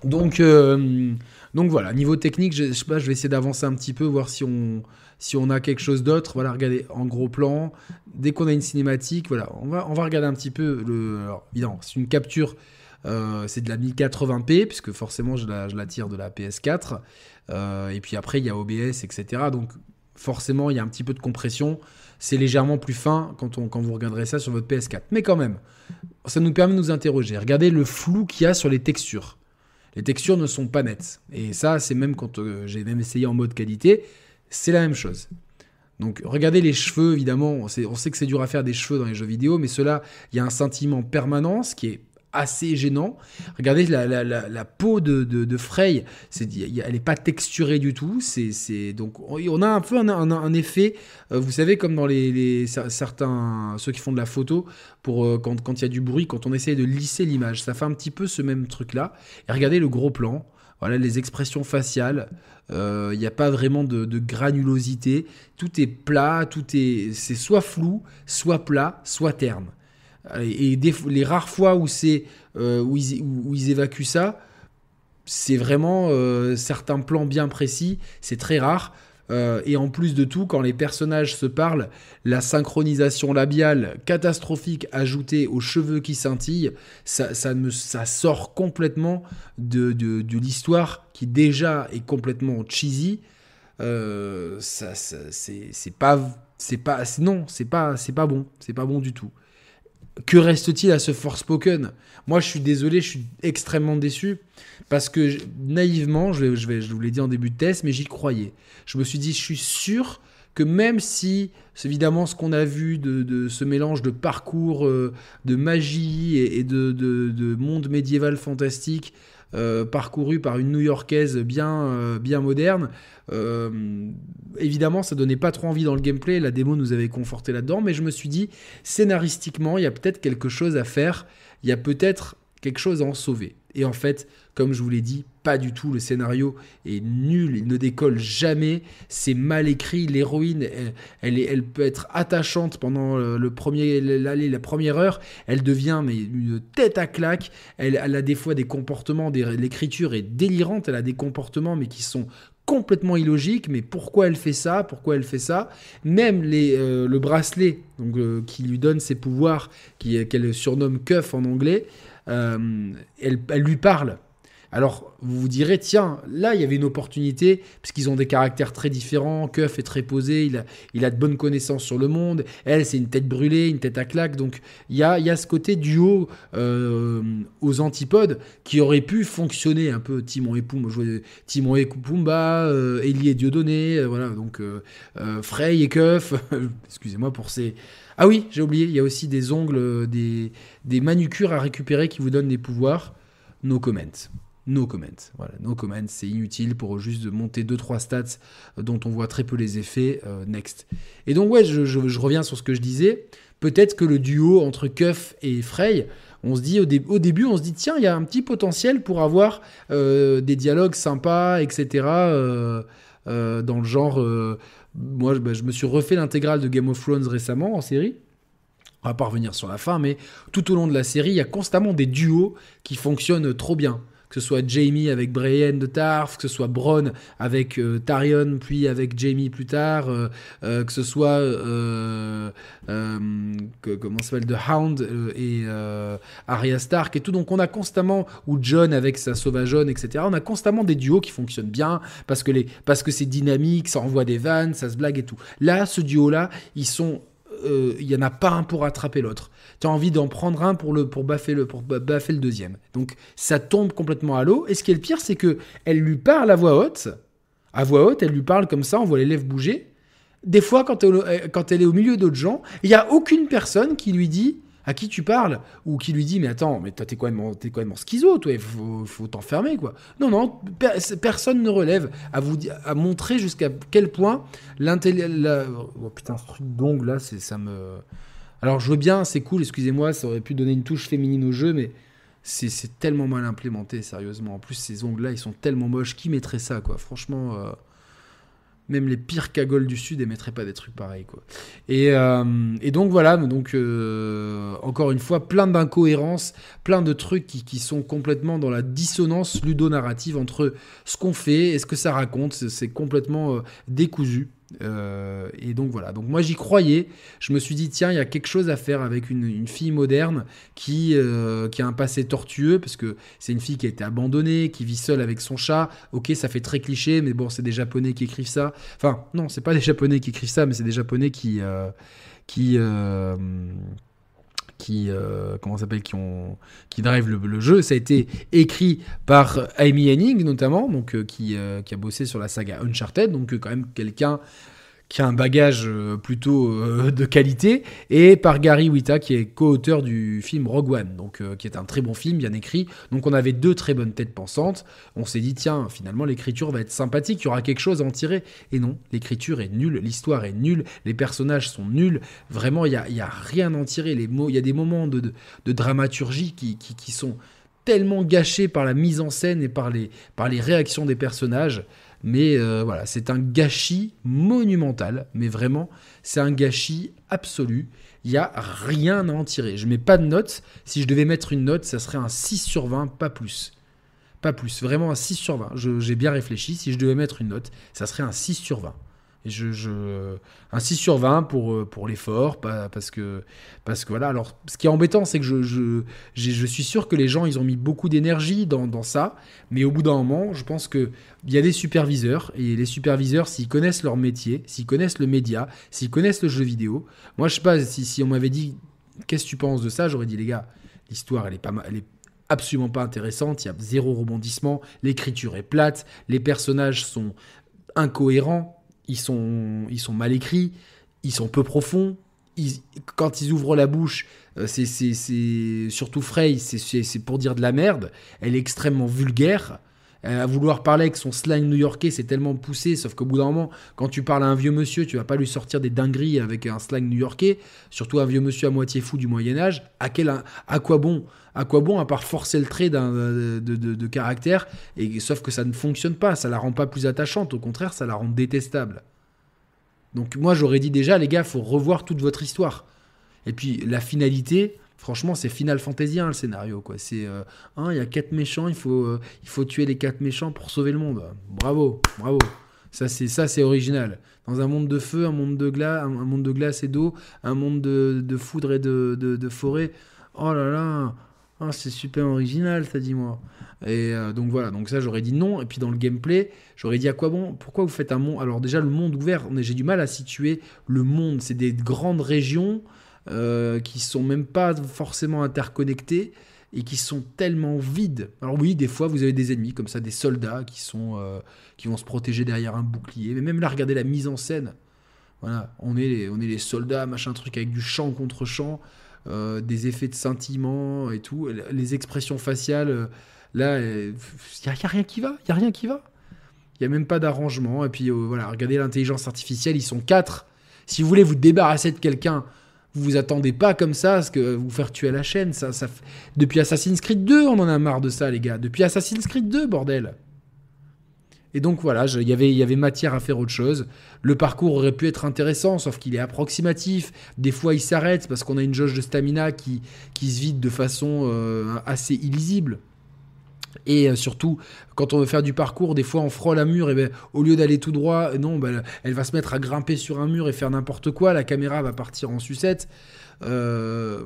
Donc, euh, donc voilà, niveau technique, je, je, vais essayer d'avancer un petit peu, voir si on, si on a quelque chose d'autre, voilà, regardez en gros plan. Dès qu'on a une cinématique, voilà, on va, on va regarder un petit peu. Alors, évidemment, c'est une capture, euh, c'est de la 1080p, puisque forcément je la, tire de la PS4. Euh, et puis après, il y a OBS, etc. Donc forcément, il y a un petit peu de compression. C'est légèrement plus fin quand, on, quand vous regarderez ça sur votre PS4. Mais quand même, ça nous permet de nous interroger. Regardez le flou qu'il y a sur les textures. Les textures ne sont pas nettes. Et ça, c'est même quand euh, j'ai même essayé en mode qualité c'est la même chose. Donc regardez les cheveux, évidemment, on sait, on sait que c'est dur à faire des cheveux dans les jeux vidéo, mais cela, il y a un sentiment permanent, ce qui est assez gênant. Regardez la, peau de, de, Frey, elle n'est pas texturée du tout. Donc on a un peu un, effet, euh, vous savez, comme dans certains ceux qui font de la photo, pour euh, quand, il y a du bruit, quand on essaie de lisser l'image, ça fait un petit peu ce même truc là. Et regardez le gros plan. Voilà les expressions faciales. Il euh, n'y a pas vraiment de, granulosité. Tout est plat, tout est, c'est soit flou, soit plat, soit terne. Et les rares fois où c'est euh, où, ils, évacuent ça, c'est vraiment euh, certains plans bien précis. C'est très rare. Euh, et en plus de tout, quand les personnages se parlent, la synchronisation labiale catastrophique ajoutée aux cheveux qui scintillent, ça, sort complètement de, l'histoire qui déjà est complètement cheesy. Ça, c'est pas, c'est pas, non, c'est pas, c'est pas bon, c'est pas bon du tout. Que reste-t-il à ce Forspoken? Moi, je suis désolé, je suis extrêmement déçu parce que naïvement, je, vous l'ai dit en début de test, mais j'y croyais. Je me suis dit, je suis sûr que même si, évidemment, ce qu'on a vu de, ce mélange de parcours, euh, de magie et, de, monde médiéval fantastique, euh, parcouru par une New-Yorkaise bien, euh, bien moderne. évidemment, ça donnait pas trop envie dans le gameplay. La démo nous avait conforté là-dedans, mais je me suis dit, scénaristiquement, il y a peut-être quelque chose à faire. Il y a peut-être quelque chose à en sauver. Et en fait, comme je vous l'ai dit, pas du tout. Le scénario est nul, il ne décolle jamais. C'est mal écrit. L'héroïne, elle, elle, peut être attachante pendant le premier, la première heure. Elle devient mais une tête à claque. Elle, a des fois des comportements, l'écriture est délirante. Elle a des comportements mais qui sont complètement illogiques. Mais pourquoi elle fait ça Pourquoi elle fait ça? Même les, euh, le bracelet donc, euh, qui lui donne ses pouvoirs, qu'elle surnomme Cuff en anglais, euh, elle, elle lui parle. Alors, vous vous direz, tiens, là, il y avait une opportunité, puisqu'ils ont des caractères très différents. Keuf est très posé, il a, de bonnes connaissances sur le monde. Elle, c'est une tête brûlée, une tête à claque. Donc, il y a, y ce côté duo euh, aux antipodes qui aurait pu fonctionner un peu. Timon et Pumba, Timon et euh, Dieudonné, euh, voilà. Donc, Frey et Keuf, <laughs> excusez-moi pour ces. Ah oui, j'ai oublié, il y a aussi des ongles, des, des manucures à récupérer qui vous donnent des pouvoirs. No comment. No comment. Voilà, no comment, c'est inutile pour juste monter 2-3 stats dont on voit très peu les effets. next. Et donc, ouais, je, reviens sur ce que je disais. Peut-être que le duo entre Cuff et Frey, on se dit au, début, on se dit tiens, il y a un petit potentiel pour avoir des dialogues sympas, etc. dans le genre moi, bah, je me suis refait l'intégrale de Game of Thrones récemment en série. On va pas revenir sur la fin, mais tout au long de la série, il y a constamment des duos qui fonctionnent trop bien que ce soit Jamie avec Brienne de Tarf, que ce soit Bronn avec euh, Tarion, puis avec Jamie plus tard, euh, euh, que ce soit comment s'appelle The Hound et Arya Stark et tout. Donc on a constamment ou John avec sa sauvageonne, etc. On a constamment des duos qui fonctionnent bien parce que les parce que c'est dynamique, ça envoie des vannes, ça se blague et tout. Là, ce duo là, ils sont il n'y en a pas un pour attraper l'autre tu as envie d'en prendre un pour, le, pour, baffer le, pour baffer le deuxième. Donc ça tombe complètement à l'eau. Et ce qui est le pire, c'est que elle lui parle à voix haute. À voix haute, elle lui parle comme ça, on voit les lèvres bouger. Des fois, quand elle, euh, quand elle est au milieu d'autres gens, il n'y a aucune personne qui lui dit à qui tu parles ou qui lui dit mais attends mais toi t'es quand même en schizo toi il faut, t'enfermer quoi non non personne ne relève à vous à montrer jusqu'à quel point l'intelligence oh putain ce truc d'ongle là c'est ça me alors je veux bien, c'est cool, excusez-moi, ça aurait pu donner une touche féminine au jeu, mais c'est tellement mal implémenté, sérieusement. En plus, ces ongles-là, ils sont tellement moches. Qui mettrait ça, quoi? Franchement, euh, même les pires cagoles du Sud émettraient pas des trucs pareils, quoi. Et, euh, donc voilà, donc euh, encore une fois, plein d'incohérences, plein de trucs qui, qui, sont complètement dans la dissonance ludonarrative entre ce qu'on fait et ce que ça raconte. C'est complètement décousu. Euh, et donc voilà, donc moi j'y croyais, je me suis dit tiens il y a quelque chose à faire avec une, fille moderne qui, euh, qui a un passé tortueux parce que c'est une fille qui a été abandonnée, qui vit seule avec son chat, ok ça fait très cliché mais bon c'est des japonais qui écrivent ça, enfin non c'est pas des japonais qui écrivent ça mais c'est des japonais qui... Euh, qui qui euh, drive le, jeu. Ça a été écrit par Amy Henning notamment, euh, qui, euh, qui a bossé sur la saga Uncharted, donc quand même quelqu'un qui a un bagage euh, plutôt euh, de qualité, et par Gary Wita, qui est co-auteur du film Rogue One, donc, euh, qui est un très bon film, bien écrit. Donc on avait deux très bonnes têtes pensantes. On s'est dit, tiens, finalement, l'écriture va être sympathique, il y aura quelque chose à en tirer. Et non, l'écriture est nulle, l'histoire est nulle, les personnages sont nuls. Vraiment, il n'y a, a, rien à en tirer. Il y a des moments de, dramaturgie qui, qui, qui, sont tellement gâchés par la mise en scène et par les, par les réactions des personnages. Mais euh, voilà, c'est un gâchis monumental, mais vraiment, c'est un gâchis absolu. Il n'y a rien à en tirer. Je mets pas de note. Si je devais mettre une note, ça serait un 6 sur 20, pas plus. Pas plus, vraiment un 6 sur 20. J'ai bien réfléchi. Si je devais mettre une note, ça serait un 6 sur 20 je, un 6 sur 20 pour, euh, pour l'effort, parce que, parce que voilà. Alors, ce qui est embêtant, c'est que je, je, je, suis sûr que les gens, ils ont mis beaucoup d'énergie dans, dans, ça, mais au bout d'un moment, je pense qu'il y a des superviseurs, et les superviseurs, s'ils connaissent leur métier, s'ils connaissent le média, s'ils connaissent le jeu vidéo, moi, je sais pas, si, si on m'avait dit, qu'est-ce que tu penses de ça, j'aurais dit, les gars, l'histoire, elle est pas mal, elle est absolument pas intéressante, il y a zéro rebondissement, l'écriture est plate, les personnages sont incohérents, ils sont, ils sont mal écrits, ils sont peu profonds. quand ils ouvrent la bouche, euh, c'est surtout Frey, c'est pour dire de la merde. Elle est extrêmement vulgaire. Euh, à vouloir parler avec son slang new-yorkais, c'est tellement poussé, sauf qu'au bout d'un moment, quand tu parles à un vieux monsieur, tu vas pas lui sortir des dingueries avec un slang new-yorkais, surtout un vieux monsieur à moitié fou du Moyen Âge. À quel, à quoi bon à quoi bon à part forcer le trait de, de, caractère et sauf que ça ne fonctionne pas, ça la rend pas plus attachante, au contraire, ça la rend détestable. Donc moi j'aurais dit déjà les gars, faut revoir toute votre histoire. Et puis la finalité, franchement, c'est Final Fantasy le scénario quoi. C'est euh, hein, il y a quatre méchants, il faut euh, il faut tuer les quatre méchants pour sauver le monde. Bravo, bravo. Ça c'est ça c'est original. Dans un monde de feu, un monde de glace, un, monde de glace et d'eau, un monde de, de, foudre et de, de forêt. Oh là là, ah, c'est super original, ça dit moi. Et euh, donc voilà, donc ça j'aurais dit non. Et puis dans le gameplay, j'aurais dit à quoi bon? Pourquoi vous faites un monde? Alors déjà le monde ouvert, j'ai du mal à situer le monde. C'est des grandes régions euh, qui sont même pas forcément interconnectées et qui sont tellement vides. Alors oui, des fois vous avez des ennemis comme ça, des soldats qui sont euh, qui vont se protéger derrière un bouclier. Mais même là, regardez la mise en scène. Voilà, on est on est les soldats, machin truc avec du champ contre champ. Euh, des effets de scintillement et tout. Les expressions faciales, euh, Là, il n'y a, rien qui va. Il y a rien qui va. Il n'y a même pas d'arrangement. Et puis voilà, regardez l'intelligence artificielle, ils sont quatre. Si vous voulez vous débarrasser de quelqu'un, vous vous attendez pas comme ça à ce que vous faire tuer la chaîne. Ça, ça... Depuis Assassin's Creed 2, on en a marre de ça, les gars. Depuis Assassin's Creed 2, bordel. Et donc voilà, il y avait, matière à faire autre chose. Le parcours aurait pu être intéressant, sauf qu'il est approximatif. Des fois, il s'arrête parce qu'on a une jauge de stamina qui, se vide de façon euh, assez illisible. Et euh, surtout, quand on veut faire du parcours, des fois on frôle un mur et ben, au lieu d'aller tout droit, non, ben, elle va se mettre à grimper sur un mur et faire n'importe quoi. La caméra va partir en sucette. Euh,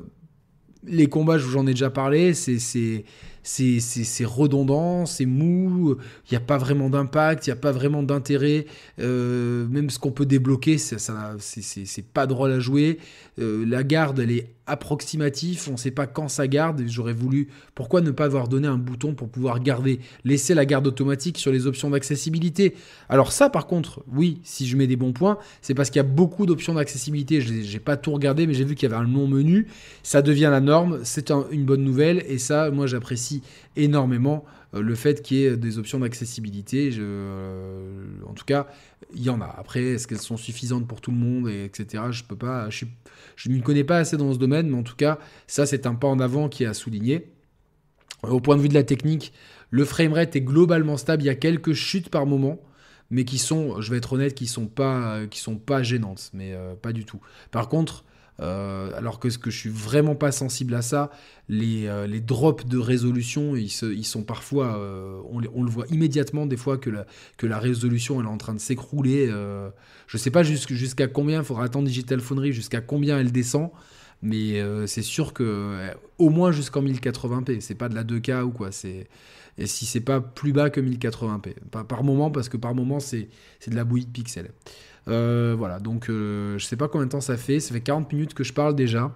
les combats, j'en ai déjà parlé, c'est c'est redondant, c'est mou, il n'y a pas vraiment d'impact, il n'y a pas vraiment d'intérêt. Euh, même ce qu'on peut débloquer, c'est pas drôle à jouer. Euh, la garde, elle est approximative, on ne sait pas quand ça garde. J'aurais voulu, pourquoi ne pas avoir donné un bouton pour pouvoir garder, laisser la garde automatique sur les options d'accessibilité? Alors ça, par contre, oui, si je mets des bons points, c'est parce qu'il y a beaucoup d'options d'accessibilité. Je n'ai pas tout regardé, mais j'ai vu qu'il y avait un long menu. Ça devient la norme, c'est une bonne nouvelle, et ça, moi, j'apprécie énormément euh, le fait qu'il y ait des options d'accessibilité. Euh, en tout cas, il y en a. Après, est-ce qu'elles sont suffisantes pour tout le monde, et etc. Je peux pas. Je, ne m'y connais pas assez dans ce domaine, mais en tout cas, ça, c'est un pas en avant qui est à souligner. Au point de vue de la technique, le framerate est globalement stable. Il y a quelques chutes par moment mais qui sont, je vais être honnête, qui sont pas, qui sont pas gênantes, mais euh, pas du tout. Par contre, euh, alors que, ce que je suis vraiment pas sensible à ça, les, euh, drops de résolution, ils, sont parfois, euh, on, le voit immédiatement des fois que la, résolution est en train de s'écrouler. je sais pas jusqu'à combien, il faudra attendre Digital Foundry, jusqu'à combien elle descend. Mais c'est sûr que au moins jusqu'en 1080p, c'est pas de la 2K ou quoi. C'est et si c'est pas plus bas que 1080p, par, par moment parce que par moment c'est de la bouillie de pixels. Euh, voilà, donc euh, je sais pas combien de temps ça fait. Ça fait 40 minutes que je parle déjà.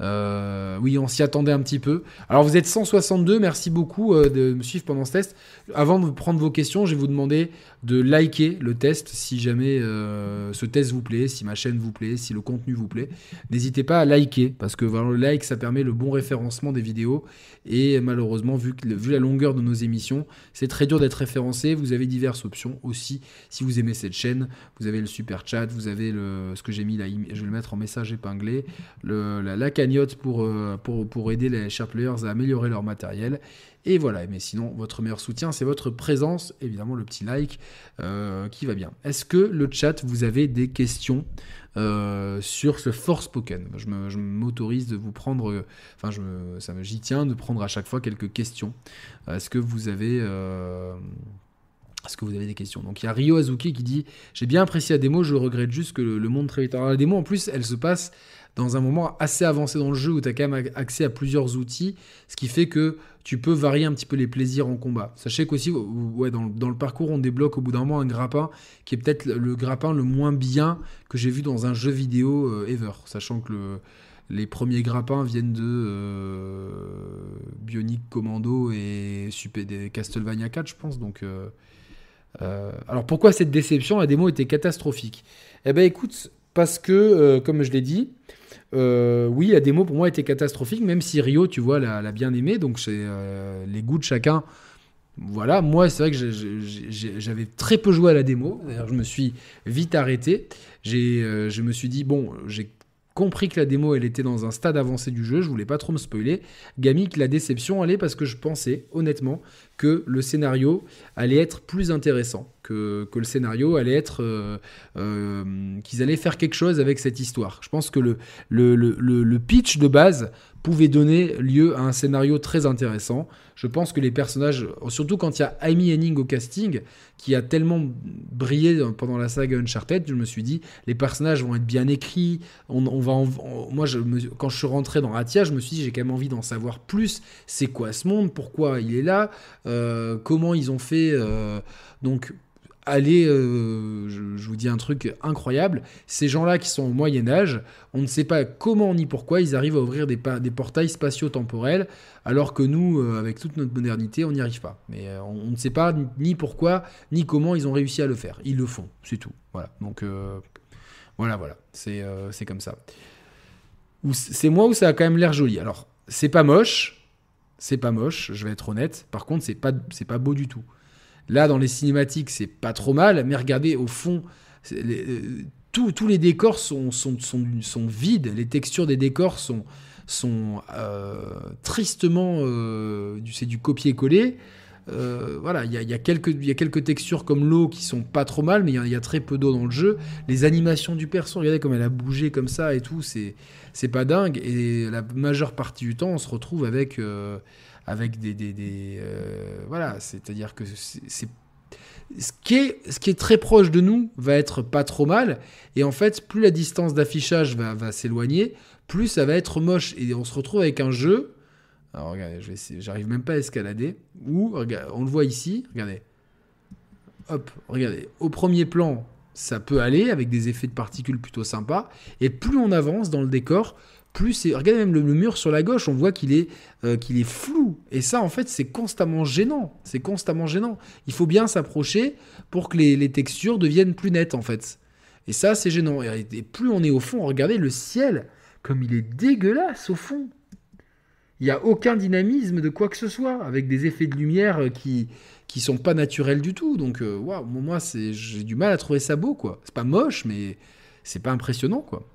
Euh, oui, on s'y attendait un petit peu. Alors vous êtes 162, merci beaucoup de me suivre pendant ce test. Avant de prendre vos questions, je vais vous demander de liker le test si jamais euh, ce test vous plaît, si ma chaîne vous plaît, si le contenu vous plaît. N'hésitez pas à liker parce que le like ça permet le bon référencement des vidéos et malheureusement vu, vu la longueur de nos émissions, c'est très dur d'être référencé. Vous avez diverses options aussi si vous aimez cette chaîne. Vous avez le super chat, vous avez le, ce que j'ai mis là, je vais le mettre en message épinglé, le, la, pour, euh, pour, pour aider les share players à améliorer leur matériel et voilà, mais sinon, votre meilleur soutien, c'est votre présence, évidemment le petit like euh, qui va bien. Est-ce que le chat, vous avez des questions euh, sur ce Force Spoken Je m'autorise de vous prendre, enfin, je ça j'y tiens de prendre à chaque fois quelques questions. Est-ce que vous avez. Euh, est-ce que vous avez des questions? Donc il y a Rio Azuki qui dit J'ai bien apprécié la démo, je regrette juste que le, le monde très vite. Alors la démo en plus, elle se passe dans un moment assez avancé dans le jeu où tu as quand même accès à plusieurs outils, ce qui fait que tu peux varier un petit peu les plaisirs en combat. Sachez qu'aussi, ouais, dans, le parcours, on débloque au bout d'un moment un grappin qui est peut-être le grappin le moins bien que j'ai vu dans un jeu vidéo euh, ever, sachant que le, les premiers grappins viennent de euh, Bionic Commando et Super, Castlevania 4, je pense. Donc, euh, alors pourquoi cette déception? La démo était catastrophique. Eh ben écoute, parce que, comme je l'ai dit, euh, oui, la démo pour moi était catastrophique, même si Rio, tu vois, l'a bien aimé. Donc, c'est euh, les goûts de chacun. Voilà, moi, c'est vrai que j'avais très peu joué à la démo. D'ailleurs, je me suis vite arrêté. Euh, je me suis dit, bon, j'ai compris que la démo, elle était dans un stade avancé du jeu. Je voulais pas trop me spoiler. Gamic, la déception, allait parce que je pensais, honnêtement, que le scénario allait être plus intéressant, que, le scénario allait être... Euh, euh, qu'ils allaient faire quelque chose avec cette histoire. Je pense que le, le, le, pitch de base pouvait donner lieu à un scénario très intéressant. Je pense que les personnages, surtout quand il y a Amy Henning au casting, qui a tellement brillé pendant la saga Uncharted, je me suis dit, les personnages vont être bien écrits. On, va moi, quand je suis rentré dans Atia, je me suis dit, j'ai quand même envie d'en savoir plus. C'est quoi ce monde? Pourquoi il est là? Euh, Comment ils ont fait Donc, allez, euh, je, vous dis un truc incroyable, ces gens-là qui sont au Moyen Âge, on ne sait pas comment ni pourquoi ils arrivent à ouvrir des, portails spatio-temporels, alors que nous, euh, avec toute notre modernité, on n'y arrive pas. Mais euh, on, ne sait pas ni pourquoi, ni comment ils ont réussi à le faire. Ils le font, c'est tout. Voilà, donc voilà, voilà, c'est comme ça. C'est moi où ça a quand même l'air joli. Alors, c'est pas moche, C'est pas moche, je vais être honnête. Par contre, c'est pas beau du tout. Là, dans les cinématiques, c'est pas trop mal, mais regardez, au fond, euh, tous les décors sont, sont, sont, vides, les textures des décors sont, sont euh, tristement. Euh, c'est du copier-coller. voilà, il y a, y, y a quelques textures comme l'eau qui sont pas trop mal, mais il y, a très peu d'eau dans le jeu. Les animations du perso, regardez comme elle a bougé comme ça et tout, c'est pas dingue. Et la majeure partie du temps, on se retrouve avec avec des, des, euh, voilà, c'est-à-dire que c'est ce qui, est, ce qui est très proche de nous va être pas trop mal, et en fait, plus la distance d'affichage va, va s'éloigner, plus ça va être moche, et on se retrouve avec un jeu. Alors regardez, j'arrive même pas à escalader. Ou on le voit ici, regardez. Hop, regardez. Au premier plan, ça peut aller avec des effets de particules plutôt sympas. Et plus on avance dans le décor, plus c'est. Regardez même le, mur sur la gauche, on voit qu'il est, euh, qu'il est flou. Et ça, en fait, c'est constamment gênant. C'est constamment gênant. Il faut bien s'approcher pour que les, textures deviennent plus nettes, en fait. Et ça, c'est gênant. Et, plus on est au fond, regardez le ciel, comme il est dégueulasse au fond. Il n'y a aucun dynamisme de quoi que ce soit, avec des effets de lumière euh, qui qui sont pas naturels du tout. Donc, euh, waouh, moi, c'est, j'ai du mal à trouver ça beau, quoi. C'est pas moche, mais c'est pas impressionnant, quoi.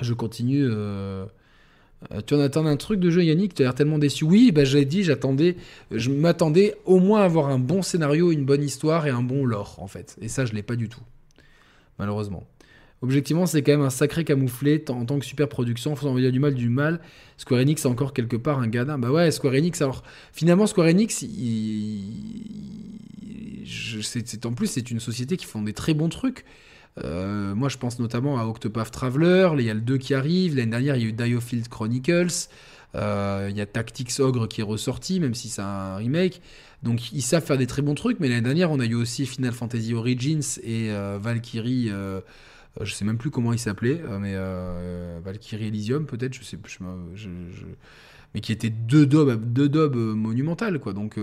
Je continue. Euh... Tu en attends un truc de jeu, Yannick? Tu as l'air tellement déçu. Oui, bah, j'ai dit, j'attendais, je m'attendais au moins à avoir un bon scénario, une bonne histoire et un bon lore, en fait. Et ça, je l'ai pas du tout. Malheureusement. Objectivement, c'est quand même un sacré camouflé en tant que super production. Faut envoyer du mal, du mal. Square Enix a encore quelque part un gadin. Bah ouais, Square Enix. Alors, finalement, Square Enix, c'est en plus, c'est une société qui font des très bons trucs. Euh, moi, je pense notamment à Octopath Traveler. Il y a le 2 qui arrive. L'année dernière, il y a eu Diofield Chronicles. Euh, il y a Tactics Ogre qui est ressorti, même si c'est un remake. Donc, ils savent faire des très bons trucs. Mais l'année dernière, on a eu aussi Final Fantasy Origins et euh, Valkyrie. je sais même plus comment il s'appelait, mais Valkyrie Elysium, peut-être. Je sais plus. Mais qui étaient deux dobs, deux monumentales. Donc,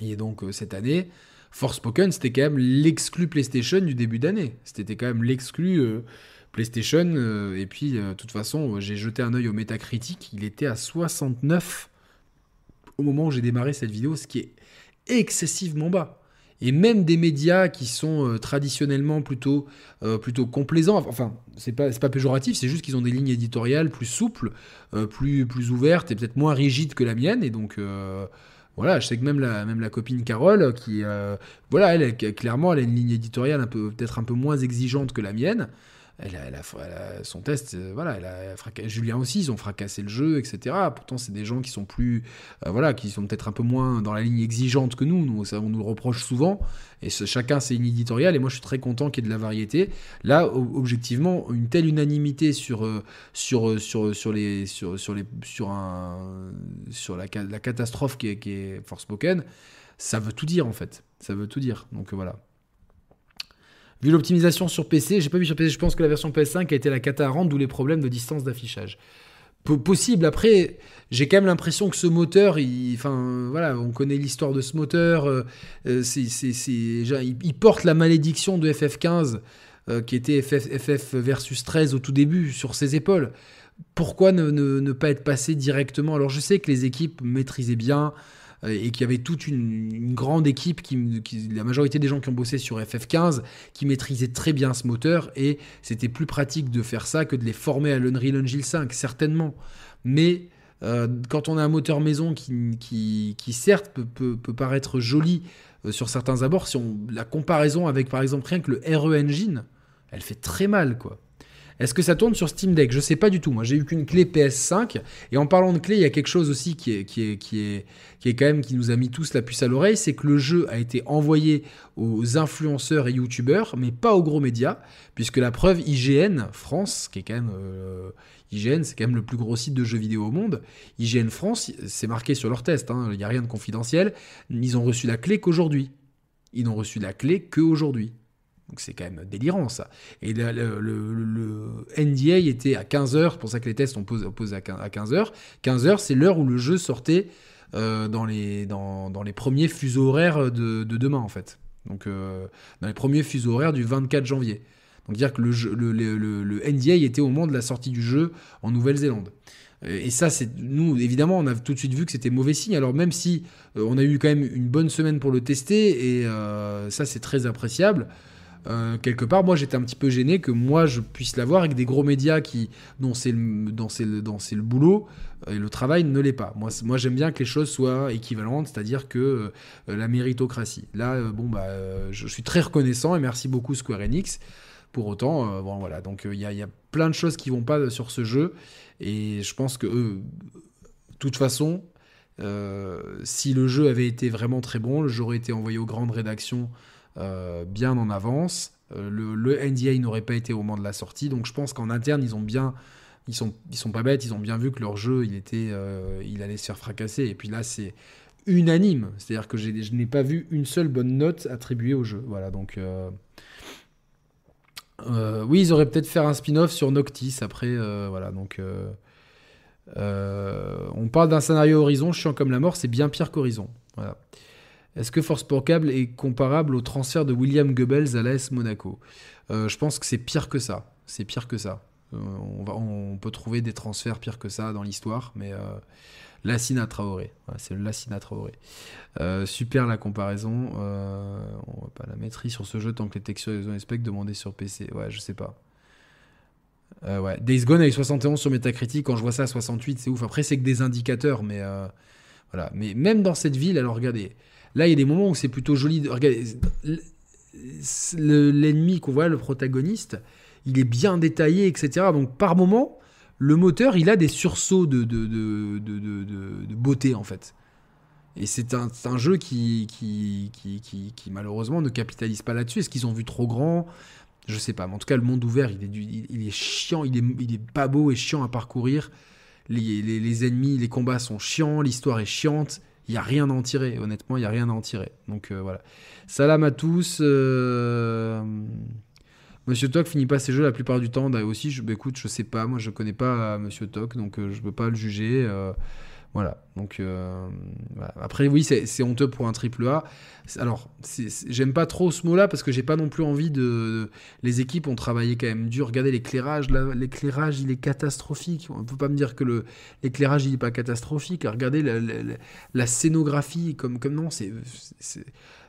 et donc cette année. Forspoken, c'était quand même l'exclu PlayStation du début d'année. C'était quand même l'exclu euh, PlayStation. Euh, et puis, euh, de toute façon, j'ai jeté un œil au Metacritic. Il était à 69 au moment où j'ai démarré cette vidéo, ce qui est excessivement bas. Et même des médias qui sont traditionnellement plutôt, plutôt complaisants, enfin, c'est pas, pas péjoratif, c'est juste qu'ils ont des lignes éditoriales plus souples, plus, plus ouvertes et peut-être moins rigides que la mienne. Et donc, voilà, je sais que même la, même la copine Carole, qui, euh, voilà, elle, clairement, elle a une ligne éditoriale un peu, peut-être un peu moins exigeante que la mienne son test, euh, voilà, Julien aussi, ils ont fracassé le jeu, etc. Pourtant, c'est des gens qui sont plus, euh, voilà, qui sont peut-être un peu moins dans la ligne exigeante que nous. nous ça, on nous le reproche souvent. Et chacun c'est une éditoriale. Et moi, je suis très content qu'il y ait de la variété. Là, objectivement, une telle unanimité sur, euh, sur, sur, sur les, sur, sur les, sur un, sur la, catastrophe qui est, qui est ça veut tout dire en fait. Ça veut tout dire. Donc voilà. Vu l'optimisation sur PC, j'ai pas vu sur PC, je pense que la version PS5 a été la cata à d'où les problèmes de distance d'affichage. possible. Après, j'ai quand même l'impression que ce moteur, enfin, voilà, on connaît l'histoire de ce moteur. Euh, euh, c'est, il, porte la malédiction de FF15, euh, qui était FF, versus 13 au tout début, sur ses épaules. Pourquoi ne, pas être passé directement? Alors, je sais que les équipes maîtrisaient bien et qu'il y avait toute une, grande équipe, qui, la majorité des gens qui ont bossé sur FF15, qui maîtrisaient très bien ce moteur, et c'était plus pratique de faire ça que de les former à l'Unreal Engine 5, certainement. Mais euh, quand on a un moteur maison qui, qui, certes peut, peut, paraître joli euh, sur certains abords, si on la comparaison avec par exemple rien que le RE Engine, elle fait très mal quoi. Est-ce que ça tourne sur Steam Deck? Je sais pas du tout. Moi, j'ai eu qu'une clé PS5. Et en parlant de clé, il y a quelque chose aussi qui est, qui est, qui est, qui est quand même qui nous a mis tous la puce à l'oreille, c'est que le jeu a été envoyé aux influenceurs et youtubeurs, mais pas aux gros médias, puisque la preuve IGN France, qui est quand même euh, IGN, c'est quand même le plus gros site de jeux vidéo au monde. IGN France, c'est marqué sur leur test. Hein, il n'y a rien de confidentiel. Ils ont reçu la clé qu'aujourd'hui. Ils n'ont reçu la clé qu'aujourd'hui. Donc c'est quand même délirant ça. Et le, le, NDA était à 15h, c'est pour ça que les tests ont posé, à 15h. 15h, c'est l'heure où le jeu sortait euh, dans, les, premiers fuseaux horaires de, de demain en fait. Donc euh, dans les premiers fuseaux horaires du 24 janvier. Donc dire que le, NDA était au moment de la sortie du jeu en Nouvelle-Zélande. Et ça, nous, évidemment, on a tout de suite vu que c'était mauvais signe. Alors même si euh, on a eu quand même une bonne semaine pour le tester, et ça, c'est très appréciable. Euh, quelque part, moi, j'étais un petit peu gêné que moi, je puisse l'avoir avec des gros médias qui, dont c'est le, dont le, le boulot et le travail ne l'est pas. Moi, moi, j'aime bien que les choses soient équivalentes, c'est-à-dire que la méritocratie. Là, bon, bah, je suis très reconnaissant et merci beaucoup Square Enix. Pour autant, bon, voilà. Donc, il y, y, a plein de choses qui vont pas sur ce jeu. Et je pense que, de toute façon, euh, si le jeu avait été vraiment très bon, aurait été envoyé aux grandes rédactions euh, bien en avance. Euh, le, NDA n'aurait pas été au moment de la sortie. Donc je pense qu'en interne, ils ont bien. Ils sont, ils sont pas bêtes, ils ont bien vu que leur jeu, il, était, il allait se faire fracasser. Et puis là, c'est unanime. C'est-à-dire que je n'ai pas vu une seule bonne note attribuée au jeu. Voilà, donc. Euh, oui, ils auraient peut-être faire un spin-off sur Noctis après. Euh, voilà, donc. Euh, on parle d'un scénario Horizon chiant comme la mort, c'est bien pire qu'Horizon. Voilà. Est-ce que Force Portable est comparable au transfert de William Goebbels à l'AS Monaco Je pense que c'est pire que ça. C'est pire que ça. on, va, on, peut trouver des transferts pires que ça dans l'histoire, mais Lassina Traoré. c'est Lassina Traoré. Euh, super la comparaison. Euh, on va pas la mettre sur ce jeu tant que les textures et les spec demandées sur PC. Ouais, je sais pas. Euh, ouais. Days Gone avec 71 sur Metacritic, quand je vois ça à 68, c'est ouf. Après, c'est que des indicateurs, mais voilà. Mais même dans cette ville, alors regardez, là, il y a des moments où c'est plutôt joli. Regardez, l'ennemi qu'on voit, le protagoniste, il est bien détaillé, etc. Donc par moment, le moteur, il a des sursauts de, de, de, de beauté, en fait. Et c'est un, jeu qui qui, qui, qui, malheureusement ne capitalise pas là-dessus. Est-ce qu'ils ont vu trop grand? Je sais pas. Mais en tout cas, le monde ouvert, il est, il, est chiant, il est, pas beau et chiant à parcourir. Les, les, les ennemis, les combats sont chiants, l'histoire est chiante. Il n'y a rien à en tirer, honnêtement, il n'y a rien à en tirer. Donc euh, voilà. Salam à tous. Euh... Monsieur Toc finit pas ses jeux la plupart du temps. Bah, aussi, je, bah, écoute, je sais pas, moi je connais pas euh, Monsieur Toc, donc euh, je peux pas le juger. Euh, voilà. Donc après, oui, c'est honteux pour un triple A. Alors, j'aime pas trop ce mot-là parce que j'ai pas non plus envie de. Les équipes ont travaillé quand même dur. Regardez l'éclairage. L'éclairage, il est catastrophique. On peut pas me dire que l'éclairage, il est pas catastrophique. Regardez la, la scénographie, comme, comme non, c'est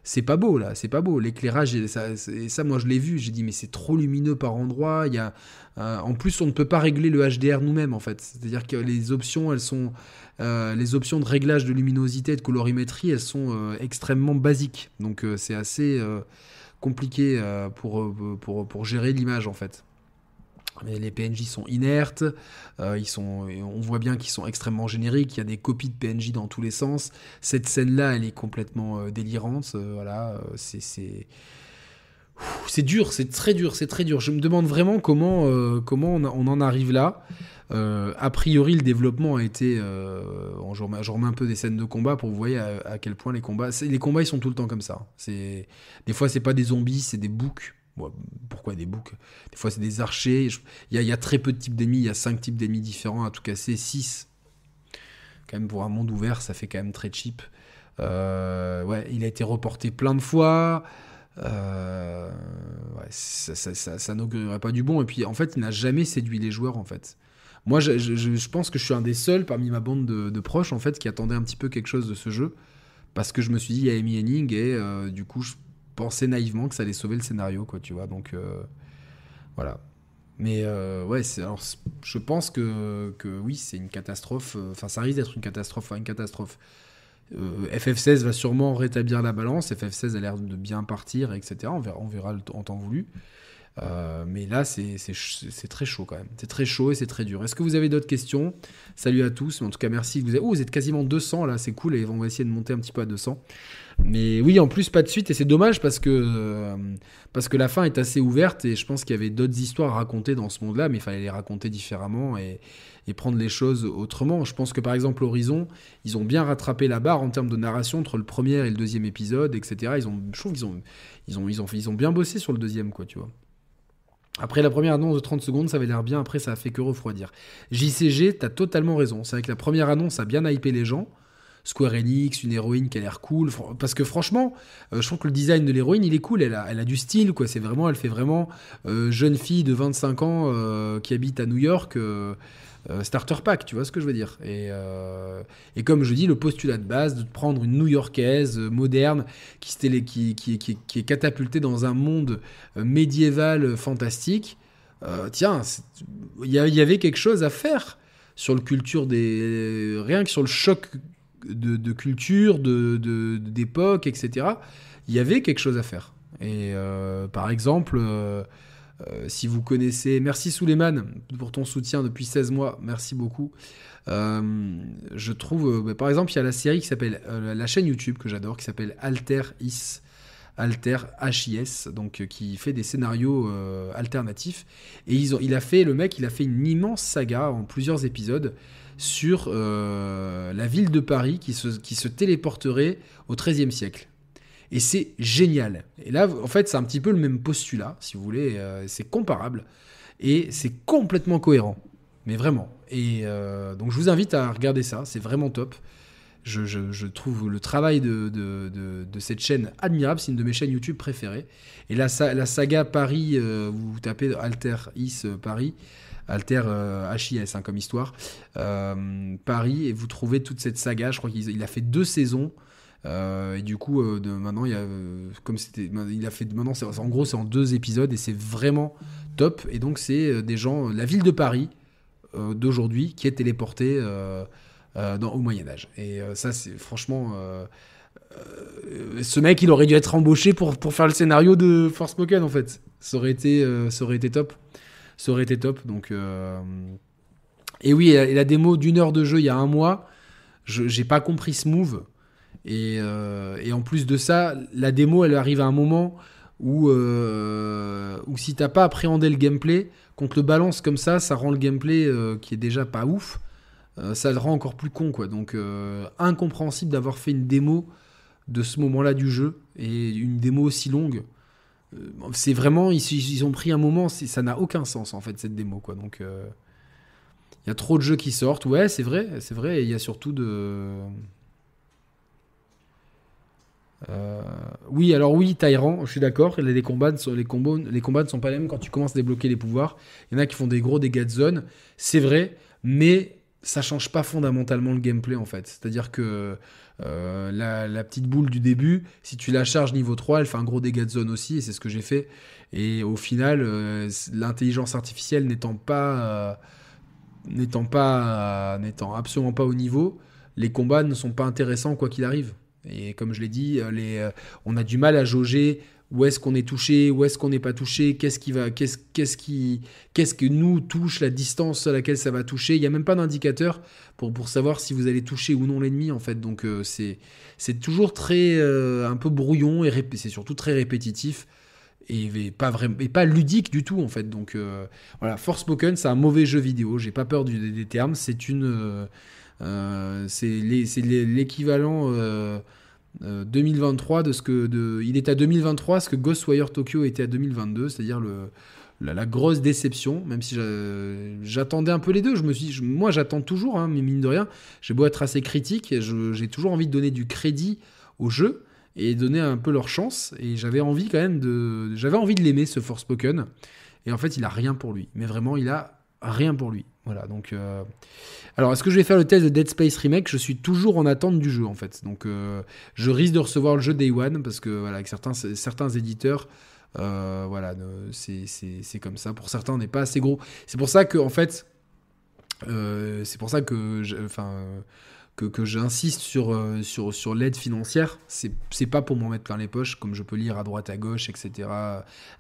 c'est pas beau là, c'est pas beau. L'éclairage, ça, ça, moi je l'ai vu, j'ai dit mais c'est trop lumineux par endroit. Il y a, euh, en plus, on ne peut pas régler le HDR nous-mêmes en fait. C'est-à-dire que les options, elles sont, euh, les options de réglage de luminosité et de colorimétrie, elles sont euh, extrêmement basiques. Donc c'est assez compliqué pour gérer l'image en fait les PNJ sont inertes, euh, ils sont, on voit bien qu'ils sont extrêmement génériques, il y a des copies de PNJ dans tous les sens. Cette scène-là, elle est complètement euh, délirante. Euh, voilà, c'est, c'est, dur, c'est très dur, c'est très dur. Je me demande vraiment comment, comment on, en arrive là. a priori, le développement a été. je, remets, un peu des scènes de combat pour vous voyez à, quel point les combats. Les combats, ils sont tout le temps comme ça. Des fois, c'est pas des zombies, c'est des boucs pourquoi des boucs? Des fois, c'est des archers. Il y, a, très peu de types d'ennemis. Il y a 5 types d'ennemis différents à tout casser. 6. Quand même, pour un monde ouvert, ça fait quand même très cheap. Euh, ouais, il a été reporté plein de fois. Euh, ça, ça, n'augurerait pas du bon. Et puis, en fait, il n'a jamais séduit les joueurs, en fait. Moi, je, pense que je suis un des seuls parmi ma bande de, proches, en fait, qui attendait un petit peu quelque chose de ce jeu. Parce que je me suis dit, il y a Amy Henning, et euh, du coup, je pensais naïvement que ça allait sauver le scénario, quoi, tu vois. Donc, euh, voilà. Mais euh, ouais, alors, je pense que, oui, c'est une catastrophe. Euh, enfin, ça risque d'être une catastrophe. Une catastrophe. FF16 va sûrement rétablir la balance. FF16 a l'air de bien partir, etc. On verra, on verra en temps voulu. Mais là, c'est très chaud quand même. C'est très chaud et c'est très dur. Est-ce que vous avez d'autres questions? Salut à tous. En tout cas, merci. Oh, vous êtes quasiment 200 là, c'est cool. Et on va essayer de monter un petit peu à 200. Mais oui, en plus, pas de suite, et c'est dommage parce que, euh, parce que la fin est assez ouverte, et je pense qu'il y avait d'autres histoires à raconter dans ce monde-là, mais il fallait les raconter différemment et, et, prendre les choses autrement. Je pense que par exemple, Horizon, ils ont bien rattrapé la barre en termes de narration entre le premier et le deuxième épisode, etc. Ils ont, je trouve qu'ils ont, ils ont, ils ont, ils ont bien bossé sur le deuxième, quoi, tu vois. Après la première annonce de 30 secondes, ça avait l'air bien, après ça a fait que refroidir. JCG, t'as totalement raison. C'est vrai que la première annonce a bien hypé les gens. Square Enix, une héroïne qui a l'air cool. Parce que franchement, euh, je trouve que le design de l'héroïne, il est cool. Elle a, elle a du style, quoi. C'est vraiment, elle fait vraiment euh, jeune fille de 25 ans euh, qui habite à New York. Starter pack, tu vois ce que je veux dire. Et, et, comme je dis, le postulat de base de prendre une New-Yorkaise moderne qui, qui, qui, qui, est catapultée dans un monde médiéval fantastique. tiens, il y, avait quelque chose à faire sur le culture des. Rien que sur le choc de, culture, d'époque, de, etc., il y avait quelque chose à faire. Et euh, par exemple, euh, euh, si vous connaissez, merci Souleymane pour ton soutien depuis 16 mois, merci beaucoup. je trouve, bah, par exemple, il y a la série qui s'appelle, la chaîne YouTube que j'adore, qui s'appelle Alter Is. Alter HIS, donc qui fait des scénarios alternatifs. Et ils ont, il a fait, le mec, il a fait une immense saga en plusieurs épisodes sur euh, la ville de Paris qui se, qui se téléporterait au XIIIe siècle. Et c'est génial. Et là, en fait, c'est un petit peu le même postulat, si vous voulez. Euh, c'est comparable. Et c'est complètement cohérent. Mais vraiment. Et euh, donc, je vous invite à regarder ça. C'est vraiment top. Je, trouve le travail de, cette chaîne admirable. C'est une de mes chaînes YouTube préférées. Et la, la saga Paris, vous tapez Alter Is Paris, Alter HIS hein, comme histoire, euh, Paris, et vous trouvez toute cette saga. Je crois qu'il a fait deux saisons. Euh, et du coup, euh, maintenant, il a, comme c'était, il a fait maintenant, en gros, c'est en deux épisodes et c'est vraiment top. Et donc, c'est des gens, la ville de Paris d'aujourd'hui qui est téléportée au Moyen Âge. Et ça, c'est franchement, ce mec, il aurait dû être embauché pour, pour faire le scénario de Force Spoken en fait. Ça aurait été, ça aurait été top ça aurait été top. Donc, euh, Et oui, et la démo d'une heure de jeu il y a un mois, je j'ai pas compris ce move. Et, euh, et, en plus de ça, la démo, elle arrive à un moment où, euh, où si t'as pas appréhendé le gameplay, contre le balance comme ça, ça rend le gameplay qui est déjà pas ouf, ça le rend encore plus con. quoi. Donc incompréhensible d'avoir fait une démo de ce moment-là du jeu et une démo aussi longue. Euh, c'est vraiment, ils, ont pris un moment, ça n'a aucun sens en fait cette démo quoi. Donc euh, il y a trop de jeux qui sortent, ouais c'est vrai, c'est vrai. Il y a surtout de euh, oui, alors oui, Tyrant, je suis d'accord. Les combats, les, combos, les combats ne sont pas les mêmes quand tu commences à débloquer les pouvoirs. Il y en a qui font des gros dégâts de zone, c'est vrai, mais ça change pas fondamentalement le gameplay en fait. C'est-à-dire que euh, la, petite boule du début, si tu la charges niveau 3, elle fait un gros dégât de zone aussi, et c'est ce que j'ai fait. Et au final, euh, l'intelligence artificielle n'étant pas, n'étant pas, n'étant absolument pas au niveau, les combats ne sont pas intéressants quoi qu'il arrive. Et comme je l'ai dit, les, on a du mal à jauger où est-ce qu'on est touché, où est-ce qu'on n'est pas touché, qu'est-ce qui va, qu'est-ce, qui, qu'est-ce que nous touche, la distance à laquelle ça va toucher. Il n'y a même pas d'indicateur pour, savoir si vous allez toucher ou non l'ennemi en fait. Donc euh, c'est, toujours très euh, un peu brouillon et c'est surtout très répétitif et, pas vraiment et pas ludique du tout en fait. Donc euh, voilà, Force Spoken, c'est un mauvais jeu vidéo. J'ai pas peur des termes. C'est une, c'est, c'est l'équivalent 2023 euh, de ce que il est à 2023 ce que Ghostwire Tokyo était à 2022, c'est-à-dire la, grosse déception, même si j'attendais un peu les deux. Je me suis, moi j'attends toujours, hein, mais mine de rien, j'ai beau être assez critique, j'ai toujours envie de donner du crédit au jeu et donner un peu leur chance. Et j'avais envie quand même de, j'avais envie de l'aimer ce Forspoken. Et en fait, il a rien pour lui. Mais vraiment, il a rien pour lui. Voilà, donc. Euh, alors, est-ce que je vais faire le test de Dead Space Remake? Je suis toujours en attente du jeu, en fait. Donc, euh, je risque de recevoir le jeu Day One, parce que, voilà, avec certains, éditeurs, euh, voilà, c'est comme ça. Pour certains, on n'est pas assez gros. C'est pour ça que, en fait, c'est pour ça que. Enfin que, que j'insiste sur, euh, sur, sur l'aide financière. C'est pas pour m'en mettre plein les poches, comme je peux lire à droite à gauche, etc.,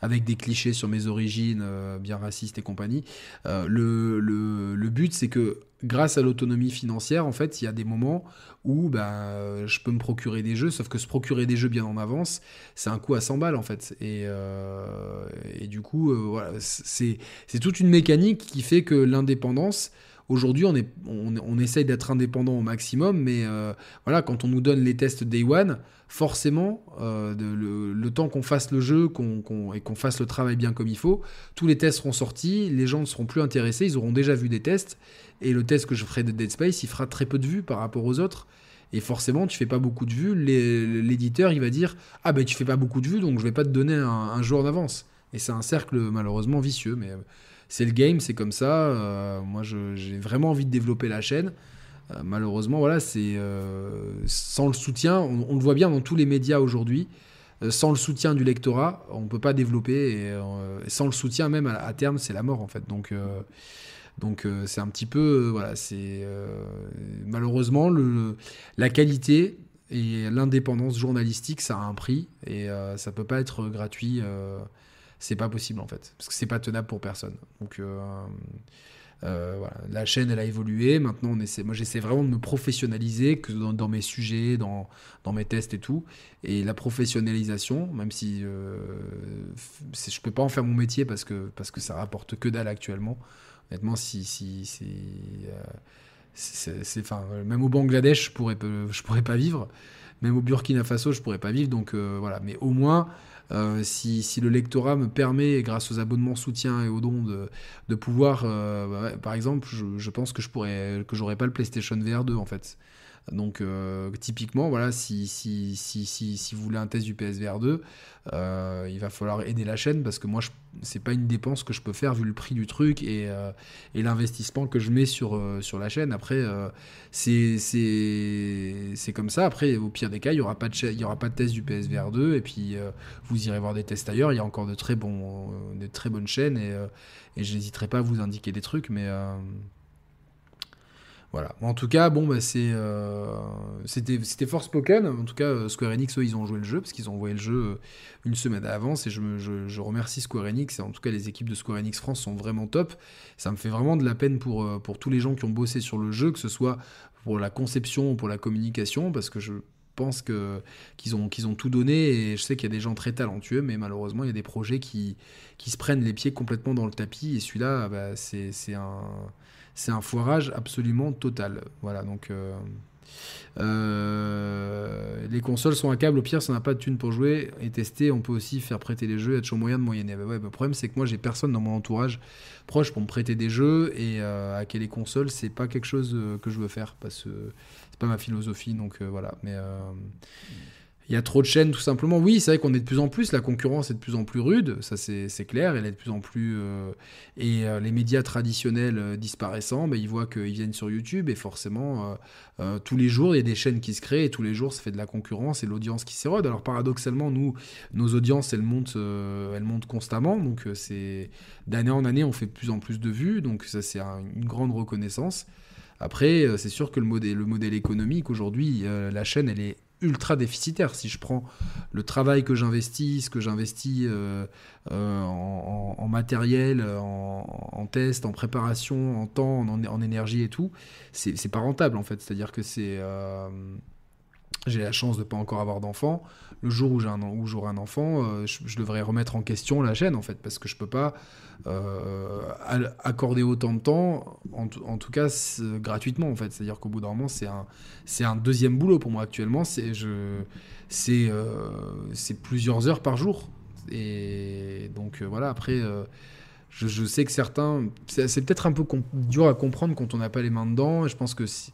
avec des clichés sur mes origines, euh, bien racistes et compagnie. Euh, le, le, le, but, c'est que grâce à l'autonomie financière, en fait, il y a des moments où ben, je peux me procurer des jeux, sauf que se procurer des jeux bien en avance, c'est un coût à 100 balles, en fait. Et, et du coup, voilà, c'est toute une mécanique qui fait que l'indépendance Aujourd'hui, on, essaye d'être indépendant au maximum, mais euh, voilà, quand on nous donne les tests Day One, forcément, euh, le, temps qu'on fasse le jeu et qu'on fasse le travail bien comme il faut, tous les tests seront sortis, les gens ne seront plus intéressés, ils auront déjà vu des tests, et le test que je ferai de Dead Space, il fera très peu de vues par rapport aux autres. Et forcément, tu fais pas beaucoup de vues, l'éditeur, il va dire Ah ben tu fais pas beaucoup de vues, donc je vais pas te donner un, jour d'avance. Et c'est un cercle malheureusement vicieux, mais c'est le game, c'est comme ça. moi, j'ai vraiment envie de développer la chaîne. malheureusement, voilà, c'est sans le soutien, on, le voit bien dans tous les médias aujourd'hui. Euh, sans le soutien du lectorat, on ne peut pas développer. Et, euh, sans le soutien, même à, terme, c'est la mort en fait. Donc, euh, donc c'est un petit peu, voilà, c'est malheureusement le, la qualité et l'indépendance journalistique, ça a un prix et ça peut pas être gratuit. C'est pas possible en fait, parce que c'est pas tenable pour personne. Donc euh, La chaîne, elle a évolué. Maintenant, on essaie, moi, j'essaie vraiment de me professionnaliser que dans, mes sujets, dans, dans, mes tests et tout. Et la professionnalisation, même si euh, je peux pas en faire mon métier parce que, parce que ça rapporte que dalle actuellement. Honnêtement, si, si, euh, c'est, enfin, même au Bangladesh, je pourrais, je pourrais pas vivre. Même au Burkina Faso, je pourrais pas vivre. Donc euh, voilà. Mais au moins, euh, si, le lectorat me permet, grâce aux abonnements soutien et aux dons, de, pouvoir, euh, bah par exemple, je, pense que je pourrais, que j'aurais pas le PlayStation VR 2 en fait. Donc euh, typiquement, voilà, si, si, si, vous voulez un test du PSVR 2, euh, il va falloir aider la chaîne parce que moi, c'est pas une dépense que je peux faire vu le prix du truc et, euh, l'investissement que je mets sur, la chaîne. Après, c'est comme ça. Après, au pire des cas, il n'y aura, pas de y aura pas de test du PSVR 2 et puis vous irez voir des tests ailleurs. Il y a encore de très, bons, de très bonnes chaînes et, et je n'hésiterai pas à vous indiquer des trucs, mais voilà. En tout cas, bon, bah, c'est, euh, c'était, c'était Forspoken. En tout cas, euh, Square Enix, eux, ils ont joué le jeu parce qu'ils ont envoyé le jeu euh, une semaine à l'avance. Et je, me, je, remercie Square Enix. Et en tout cas, les équipes de Square Enix France sont vraiment top. Ça me fait vraiment de la peine pour, pour tous les gens qui ont bossé sur le jeu, que ce soit pour la conception ou pour la communication, parce que je pense que, qu'ils, ont, qu'ils ont tout donné. Et je sais qu'il y a des gens très talentueux, mais malheureusement, il y a des projets qui, qui se prennent les pieds complètement dans le tapis. Et celui-là, bah, c'est, c'est un c'est un foirage absolument total. Voilà, donc. Euh, euh, les consoles sont à câble, au pire, si on n'a pas de thunes pour jouer et tester, on peut aussi faire prêter les jeux, y a toujours moyen de moyenner. Le problème, c'est que moi, j'ai personne dans mon entourage proche pour me prêter des jeux et euh, hacker les consoles, c'est pas quelque chose que je veux faire parce que c'est pas ma philosophie, donc voilà. Mais il y a trop de chaînes tout simplement. Oui, c'est vrai qu'on est de plus en plus, la concurrence est de plus en plus rude, ça c'est clair, elle est de plus en plus... Euh, et euh, les médias traditionnels euh, disparaissant, ben, ils voient qu'ils viennent sur YouTube et forcément, tous les jours, il y a des chaînes qui se créent et tous les jours, ça fait de la concurrence et l'audience qui s'érode. Alors paradoxalement, nous, nos audiences, elles montent, elles montent constamment, donc c'est d'année en année, on fait de plus en plus de vues, donc ça c'est une grande reconnaissance. Après, c'est sûr que le modèle, le modèle économique aujourd'hui, la chaîne, elle est ultra déficitaire. Si je prends le travail que j'investis, ce que j'investis euh, euh, en, matériel, en, en, test, en préparation, en temps, en, énergie et tout, c'est pas rentable en fait. C'est-à-dire que c'est euh, j'ai la chance de ne pas encore avoir d'enfant. Le jour où j'aurai un, enfant, euh, je, devrais remettre en question la chaîne, en fait, parce que je ne peux pas euh, accorder autant de temps, en, tout cas gratuitement, en fait. C'est-à-dire qu'au bout d'un moment, c'est un, deuxième boulot pour moi actuellement. C'est euh, plusieurs heures par jour. Et donc voilà, après... Je, je, sais que certains, c'est peut-être un peu dur à comprendre quand on n'a pas les mains dedans. Et je pense que si,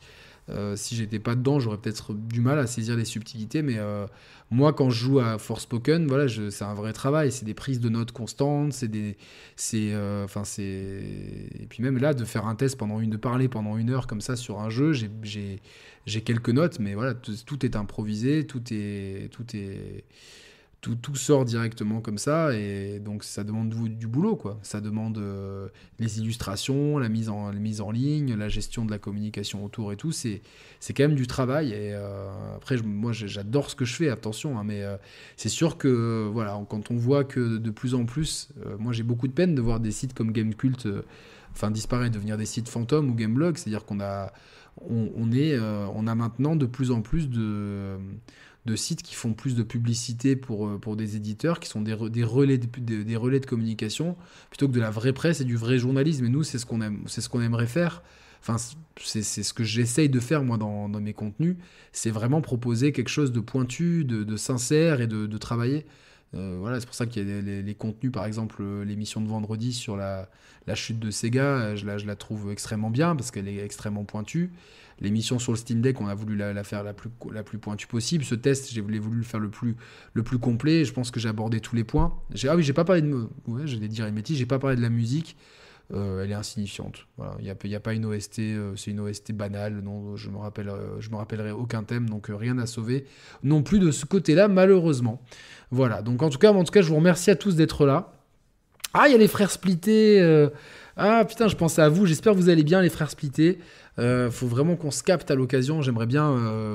euh, si j'étais pas dedans, j'aurais peut-être du mal à saisir les subtilités, mais euh, moi, quand je joue à Forspoken, voilà, c'est un vrai travail, c'est des prises de notes constantes, c'est des, c'est, euh, enfin, et puis même là, de faire un test pendant une, de parler pendant une heure comme ça sur un jeu, j'ai quelques notes, mais voilà, tout est improvisé, tout est, tout est tout, tout, sort directement comme ça et donc ça demande du boulot quoi. Ça demande euh, les illustrations la mise en la mise en ligne la gestion de la communication autour et tout. C'est c'est quand même du travail et euh, après moi j'adore ce que je fais attention hein, mais euh, c'est sûr que voilà quand on voit que de plus en plus moi j'ai beaucoup de peine de voir des sites comme Gamecult enfin disparaître devenir des sites fantômes ou Gameblog. C'est à dire qu'on a on est on a maintenant de plus en plus de de sites qui font plus de publicité pour, euh, pour des éditeurs, qui sont des, des relais de, des, relais de communication, plutôt que de la vraie presse et du vrai journalisme. Et nous, c'est ce qu'on aime, c'est ce qu'on aimerait faire. Enfin, c'est ce que j'essaye de faire moi dans, mes contenus, c'est vraiment proposer quelque chose de pointu, de, sincère et de, travailler. Euh, voilà, c'est pour ça qu'il y a les, contenus, par exemple, euh, l'émission de vendredi sur la, la chute de Sega, je la, je la trouve extrêmement bien parce qu'elle est extrêmement pointue l'émission sur le Steam Deck, on a voulu la, faire la plus, pointue possible. Ce test, j'ai voulu, le faire le plus, le plus complet. Je pense que j'ai abordé tous les points. Ah oui, j'ai pas parlé de. Dire j'ai pas parlé de la musique. Euh, elle est insignifiante. Il n'y a, pas une OST, euh, c'est une OST banale. Non, je me rappelle, euh, me rappellerai aucun thème, donc rien à sauver. Non plus de ce côté-là, malheureusement. Voilà. Donc en tout cas, en tout cas, je vous remercie à tous d'être là. Ah, il y a les frères splittés. Ah putain, je pensais à vous. J'espère que vous allez bien, les frères splittés. Faut vraiment qu'on se capte à l'occasion. J'aimerais bien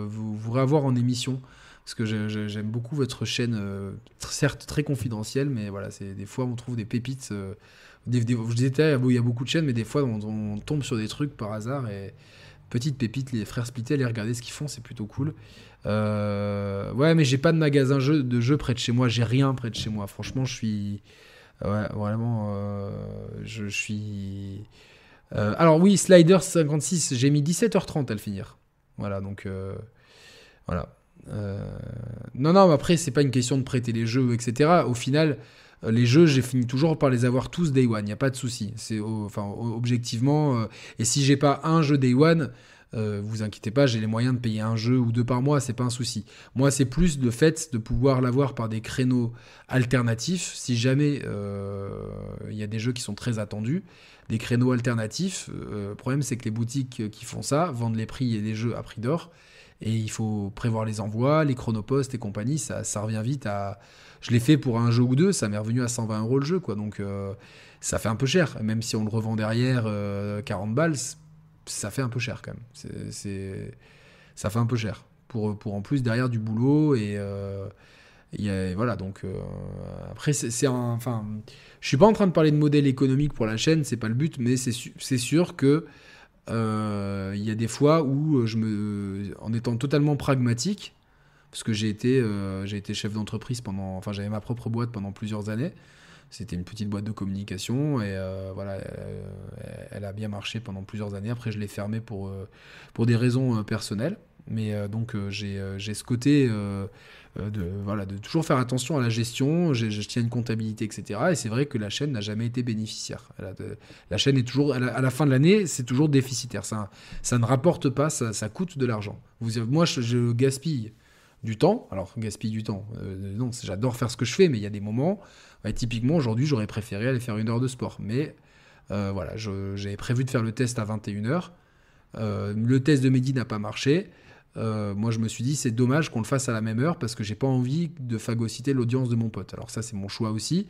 vous, vous revoir en émission parce que j'aime beaucoup votre chaîne, certes très confidentielle, mais voilà, c'est des fois on trouve des pépites je disais, il y a beaucoup de chaînes, mais des fois, on, tombe sur des trucs par hasard. Et petite pépite, les frères Splittel, les regarder ce qu'ils font, c'est plutôt cool. Euh, ouais, mais j'ai pas de magasin de jeux près de chez moi. J'ai rien près de chez moi. Franchement, je suis. Ouais, vraiment. Euh, je, suis. Euh, alors, oui, Slider 56, j'ai mis 17h30 à le finir. Voilà, donc. voilà. non, non, mais après, c'est pas une question de prêter les jeux, etc. Au final, euh, les jeux, j'ai fini toujours par les avoir tous day one, il n'y a pas de souci. C'est enfin objectivement, euh, et si j'ai pas un jeu day one, euh, vous inquiétez pas, j'ai les moyens de payer un jeu ou deux par mois, c'est pas un souci. Moi, c'est plus le fait de pouvoir l'avoir par des créneaux alternatifs. Si jamais il y a des jeux qui sont très attendus, des créneaux alternatifs, le problème c'est que les boutiques qui font ça vendent les prix et les jeux à prix d'or. Et il faut prévoir les envois, les chronopostes et compagnie, ça, revient vite à je l'ai fait pour un jeu ou deux, ça m'est revenu à 120 euros le jeu, quoi. Donc euh, ça fait un peu cher. Même si on le revend derrière 40 euh, balles, ça fait un peu cher quand même. C'est, ça fait un peu cher. Pour, pour en plus derrière du boulot et. Euh, voilà, donc après, c'est Enfin, je suis pas en train de parler de modèle économique pour la chaîne, c'est pas le but, mais c'est sûr que il y a des fois où je me, en étant totalement pragmatique, parce que j'ai été, euh, j'ai été chef d'entreprise pendant, enfin j'avais ma propre boîte pendant plusieurs années. C'était une petite boîte de communication et euh, voilà, euh, elle a bien marché pendant plusieurs années. Après, je l'ai fermée pour, pour des raisons personnelles. Mais donc, j'ai, ce côté de, voilà, de toujours faire attention à la gestion. Je tiens une comptabilité, etc. Et c'est vrai que la chaîne n'a jamais été bénéficiaire. la chaîne est toujours, à la, fin de l'année, c'est toujours déficitaire. Ça, ça ne rapporte pas, ça, ça coûte de l'argent. Vous, moi, je gaspille du temps. Alors, gaspille du temps. Euh, non, j'adore faire ce que je fais, mais il y a des moments. Typiquement, aujourd'hui, j'aurais préféré aller faire une heure de sport. Mais euh, voilà, j'avais prévu de faire le test à 21h. Euh, le test de Mehdi n'a pas marché. moi, je me suis dit, c'est dommage qu'on le fasse à la même heure parce que j'ai pas envie de phagocyter l'audience de mon pote. Alors, ça, c'est mon choix aussi.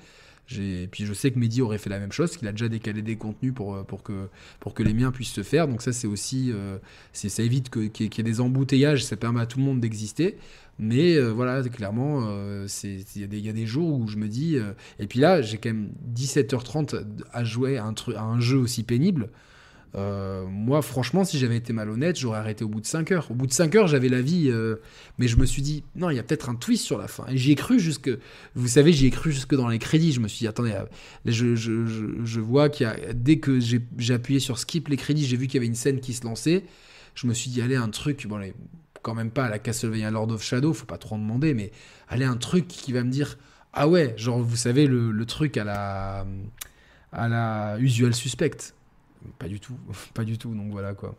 Et puis je sais que Mehdi aurait fait la même chose, qu'il a déjà décalé des contenus pour, pour, que, les miens puissent se faire. Donc ça, c'est aussi, ça évite qu'il y, ait des embouteillages, ça permet à tout le monde d'exister. Mais euh, voilà, clairement, euh, il y, a des jours où je me dis. Euh, et puis là, j'ai quand même 17h30 à jouer à un, à un jeu aussi pénible. moi, franchement, si j'avais été malhonnête, j'aurais arrêté au bout de 5 heures. Au bout de 5 heures, j'avais la vie, mais je me suis dit, non, il y a peut-être un twist sur la fin. Et j'y ai cru jusque, vous savez, j'y ai cru jusque dans les crédits. Je me suis dit, attendez, je, je, je, vois qu'il y a, dès que j'ai appuyé sur skip les crédits, j'ai vu qu'il y avait une scène qui se lançait. Je me suis dit, allez, un truc, bon, les, quand même pas à la Castlevania Lord of Shadow, faut pas trop en demander, mais allez, un truc qui va me dire Ah ouais, genre, vous savez, le, truc à la, à la Usual Suspect. Pas du tout, <laughs> pas du tout, donc voilà quoi.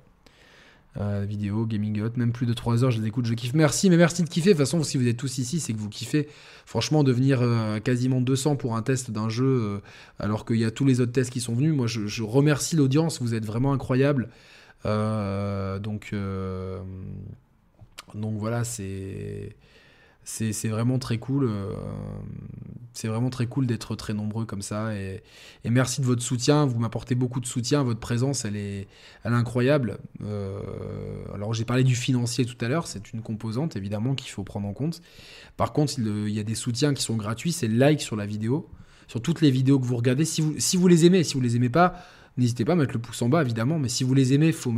Euh, vidéo, Gaming Hot, même plus de 3 heures, je les écoute, je kiffe. Merci, mais merci de kiffer. De toute façon, si vous êtes tous ici, c'est que vous kiffez. Franchement, devenir euh, quasiment 200 pour un test d'un jeu, euh, alors qu'il y a tous les autres tests qui sont venus, moi je, je remercie l'audience, vous êtes vraiment incroyable. donc, donc voilà, c'est vraiment très cool. Euh, c'est vraiment très cool d'être très nombreux comme ça. Et, merci de votre soutien. Vous m'apportez beaucoup de soutien. Votre présence, elle est, elle incroyable. Euh, alors j'ai parlé du financier tout à l'heure. C'est une composante évidemment qu'il faut prendre en compte. Par contre, il, y a des soutiens qui sont gratuits. C'est le like sur la vidéo, sur toutes les vidéos que vous regardez. Si vous, les aimez, si vous les aimez pas, n'hésitez pas à mettre le pouce en bas évidemment. Mais si vous les aimez, faut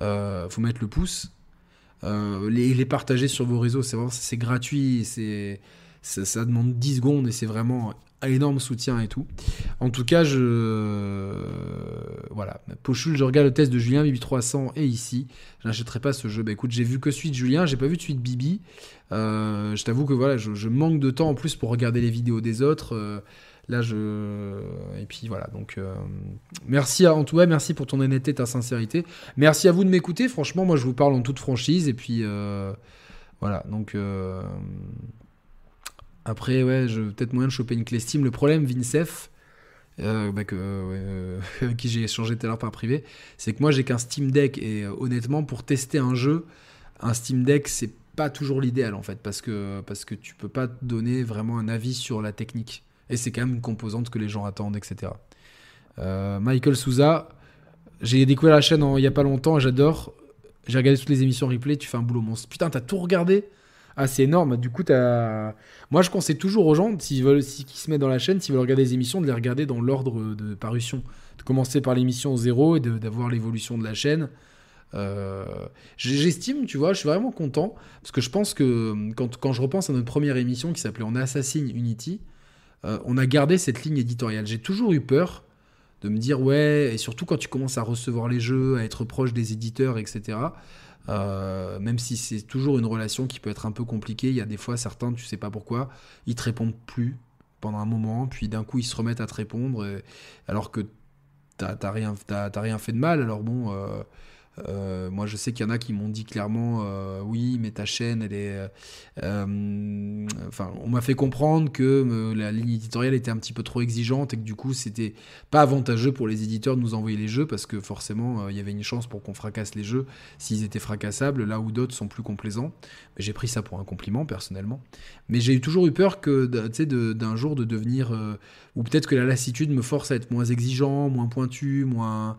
euh, faut mettre le pouce. Euh, les, partager sur vos réseaux, c'est c'est gratuit, c'est ça, demande 10 secondes et c'est vraiment énorme soutien et tout. En tout cas, je. Voilà. Pochul, je regarde le test de Julien, Bibi 300 et ici. Je n'achèterai pas ce jeu. Bah écoute, j'ai vu que de Julien, j'ai pas vu de suite Bibi. Euh, je t'avoue que voilà, je, manque de temps en plus pour regarder les vidéos des autres. Euh, là, je. Et puis voilà, donc. Euh, merci à Antoine, merci pour ton honnêteté, ta sincérité. Merci à vous de m'écouter. Franchement, moi, je vous parle en toute franchise. Et puis. Voilà, donc. Après, ouais, je peut-être moyen de choper une clé Steam. Le problème, Vincef, euh, bah euh, <laughs> qui j'ai échangé tout à l'heure par privé, c'est que moi j'ai qu'un Steam Deck et euh, honnêtement pour tester un jeu, un Steam Deck c'est pas toujours l'idéal en fait parce que parce que tu peux pas donner vraiment un avis sur la technique et c'est quand même une composante que les gens attendent etc. Michael Souza, j'ai découvert la chaîne il y a pas longtemps, j'adore, j'ai regardé toutes les émissions replay, tu fais un boulot monstre. Putain t'as tout regardé ah, c'est énorme. Du coup, as... moi, je conseille toujours aux gens, s'ils veulent, qui se mettent dans la chaîne, s'ils veulent regarder des émissions, de les regarder dans l'ordre de parution. De commencer par l'émission 0 et d'avoir l'évolution de la chaîne. Euh, j'estime, tu vois, je suis vraiment content parce que je pense que quand, quand je repense à notre première émission qui s'appelait On Assassin Unity, euh, on a gardé cette ligne éditoriale. J'ai toujours eu peur de me dire, ouais, et surtout quand tu commences à recevoir les jeux, à être proche des éditeurs, etc. Euh, même si c'est toujours une relation qui peut être un peu compliquée, il y a des fois certains, tu sais pas pourquoi, ils te répondent plus pendant un moment, puis d'un coup ils se remettent à te répondre, alors que t'as rien, rien fait de mal. Alors bon, euh, euh, moi, je sais qu'il y en a qui m'ont dit clairement, euh, oui, mais ta chaîne, elle est. Euh, enfin, on m'a fait comprendre que la ligne éditoriale était un petit peu trop exigeante et que du coup, c'était pas avantageux pour les éditeurs de nous envoyer les jeux parce que forcément, il y avait une chance pour qu'on fracasse les jeux s'ils étaient fracassables, là où d'autres sont plus complaisants. J'ai pris ça pour un compliment personnellement, mais j'ai toujours eu peur que, d'un jour de devenir, ou peut-être que la lassitude me force à être moins exigeant, moins pointu, moins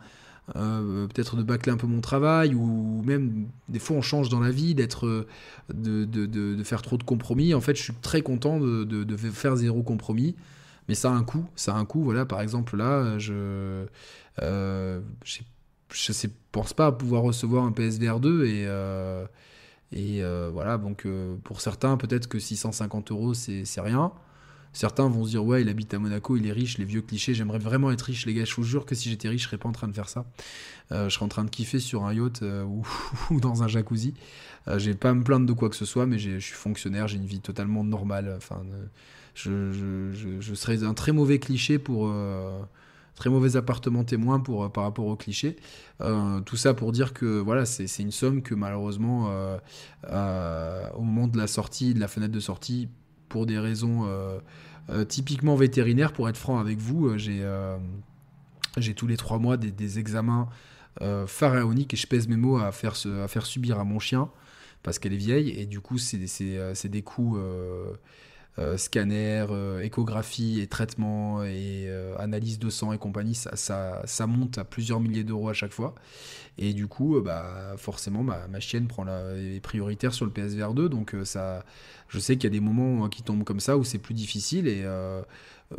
euh, peut-être de bâcler un peu mon travail, ou même des fois on change dans la vie, d'être, de, de, de, faire trop de compromis. En fait, je suis très content de, faire zéro compromis, mais ça a un coût. Ça a un coût. Voilà, par exemple là, je euh, je sais, pense pas pouvoir recevoir un PSVR 2 et euh, et voilà, donc pour certains, peut-être que 650 euros, c'est rien. Certains vont se dire ouais il habite à Monaco, il est riche, les vieux clichés, j'aimerais vraiment être riche les gars, je vous jure que si j'étais riche je serais pas en train de faire ça. Euh, je serais en train de kiffer sur un yacht euh, ou, <laughs> dans un jacuzzi. Euh, j'ai pas me plaindre de quoi que ce soit, mais je suis fonctionnaire, j'ai une vie totalement normale. Enfin, je, serais un très mauvais cliché pour très mauvais appartement témoin pour, par rapport au cliché. tout ça pour dire que voilà, c'est une somme que malheureusement, au moment de la sortie, de la fenêtre de sortie, pour des raisons euh, euh, typiquement vétérinaires, pour être franc avec vous, euh, j'ai tous les trois mois des, examens pharaoniques et je pèse mes mots à faire, à faire subir à mon chien parce qu'elle est vieille et du coup c'est des coûts scanner, échographie et traitement et analyse de sang et compagnie, ça, ça, monte à plusieurs milliers d'euros à chaque fois. Et du coup, bah, forcément, ma, ma chienne prend la, est prioritaire sur le PSVR 2, donc ça, je sais qu'il y a des moments qui tombent comme ça où c'est plus difficile et euh,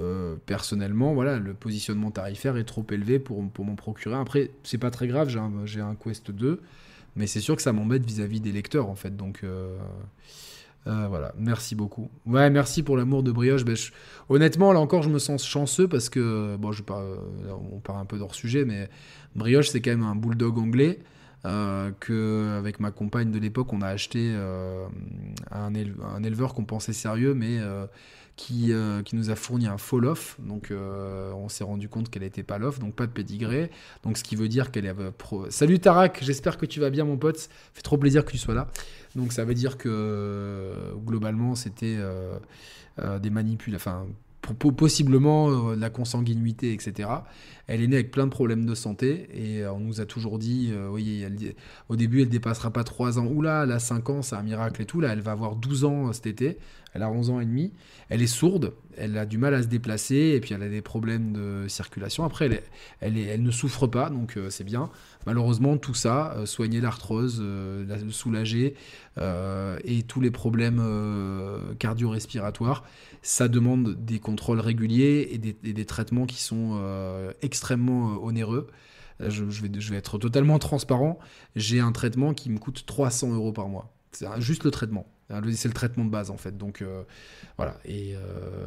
euh, personnellement, voilà, le positionnement tarifaire est trop élevé pour, pour m'en procurer. Après, c'est pas très grave, j'ai un, Quest 2, mais c'est sûr que ça m'embête vis-à-vis des lecteurs en fait. Donc euh, voilà, merci beaucoup. Ouais, merci pour l'amour de Brioche. Ben, honnêtement, là encore, je me sens chanceux parce que, bon, je on part un peu hors sujet, mais Brioche, c'est quand même un bulldog anglais. Euh, que avec ma compagne de l'époque, on a acheté euh, un, éleveur, qu'on pensait sérieux, mais euh, qui, nous a fourni un faux off. Donc on s'est rendu compte qu'elle n'était pas l'off, donc pas de pédigré. Donc ce qui veut dire qu'elle avait pro... Salut Tarak, j'espère que tu vas bien mon pote. Fait trop plaisir que tu sois là. Donc ça veut dire que globalement c'était des manipules, enfin possiblement de la consanguinité, etc. Elle est née avec plein de problèmes de santé et euh, on nous a toujours dit, euh, oui, au début elle dépassera pas 3 ans. Oula, elle a 5 ans, c'est un miracle et tout. Là, elle va avoir 12 ans euh, cet été. Elle a 11 ans et demi. Elle est sourde, elle a du mal à se déplacer et puis elle a des problèmes de circulation. Après, elle, elle ne souffre pas, donc c'est bien. Malheureusement, tout ça, soigner l'arthrose, la soulager et tous les problèmes cardio-respiratoires, ça demande des contrôles réguliers et des, traitements qui sont extrêmement euh, onéreux. Euh, je vais être totalement transparent. J'ai un traitement qui me coûte 300 euros par mois. C'est juste le traitement. C'est le traitement de base en fait. Donc voilà. Et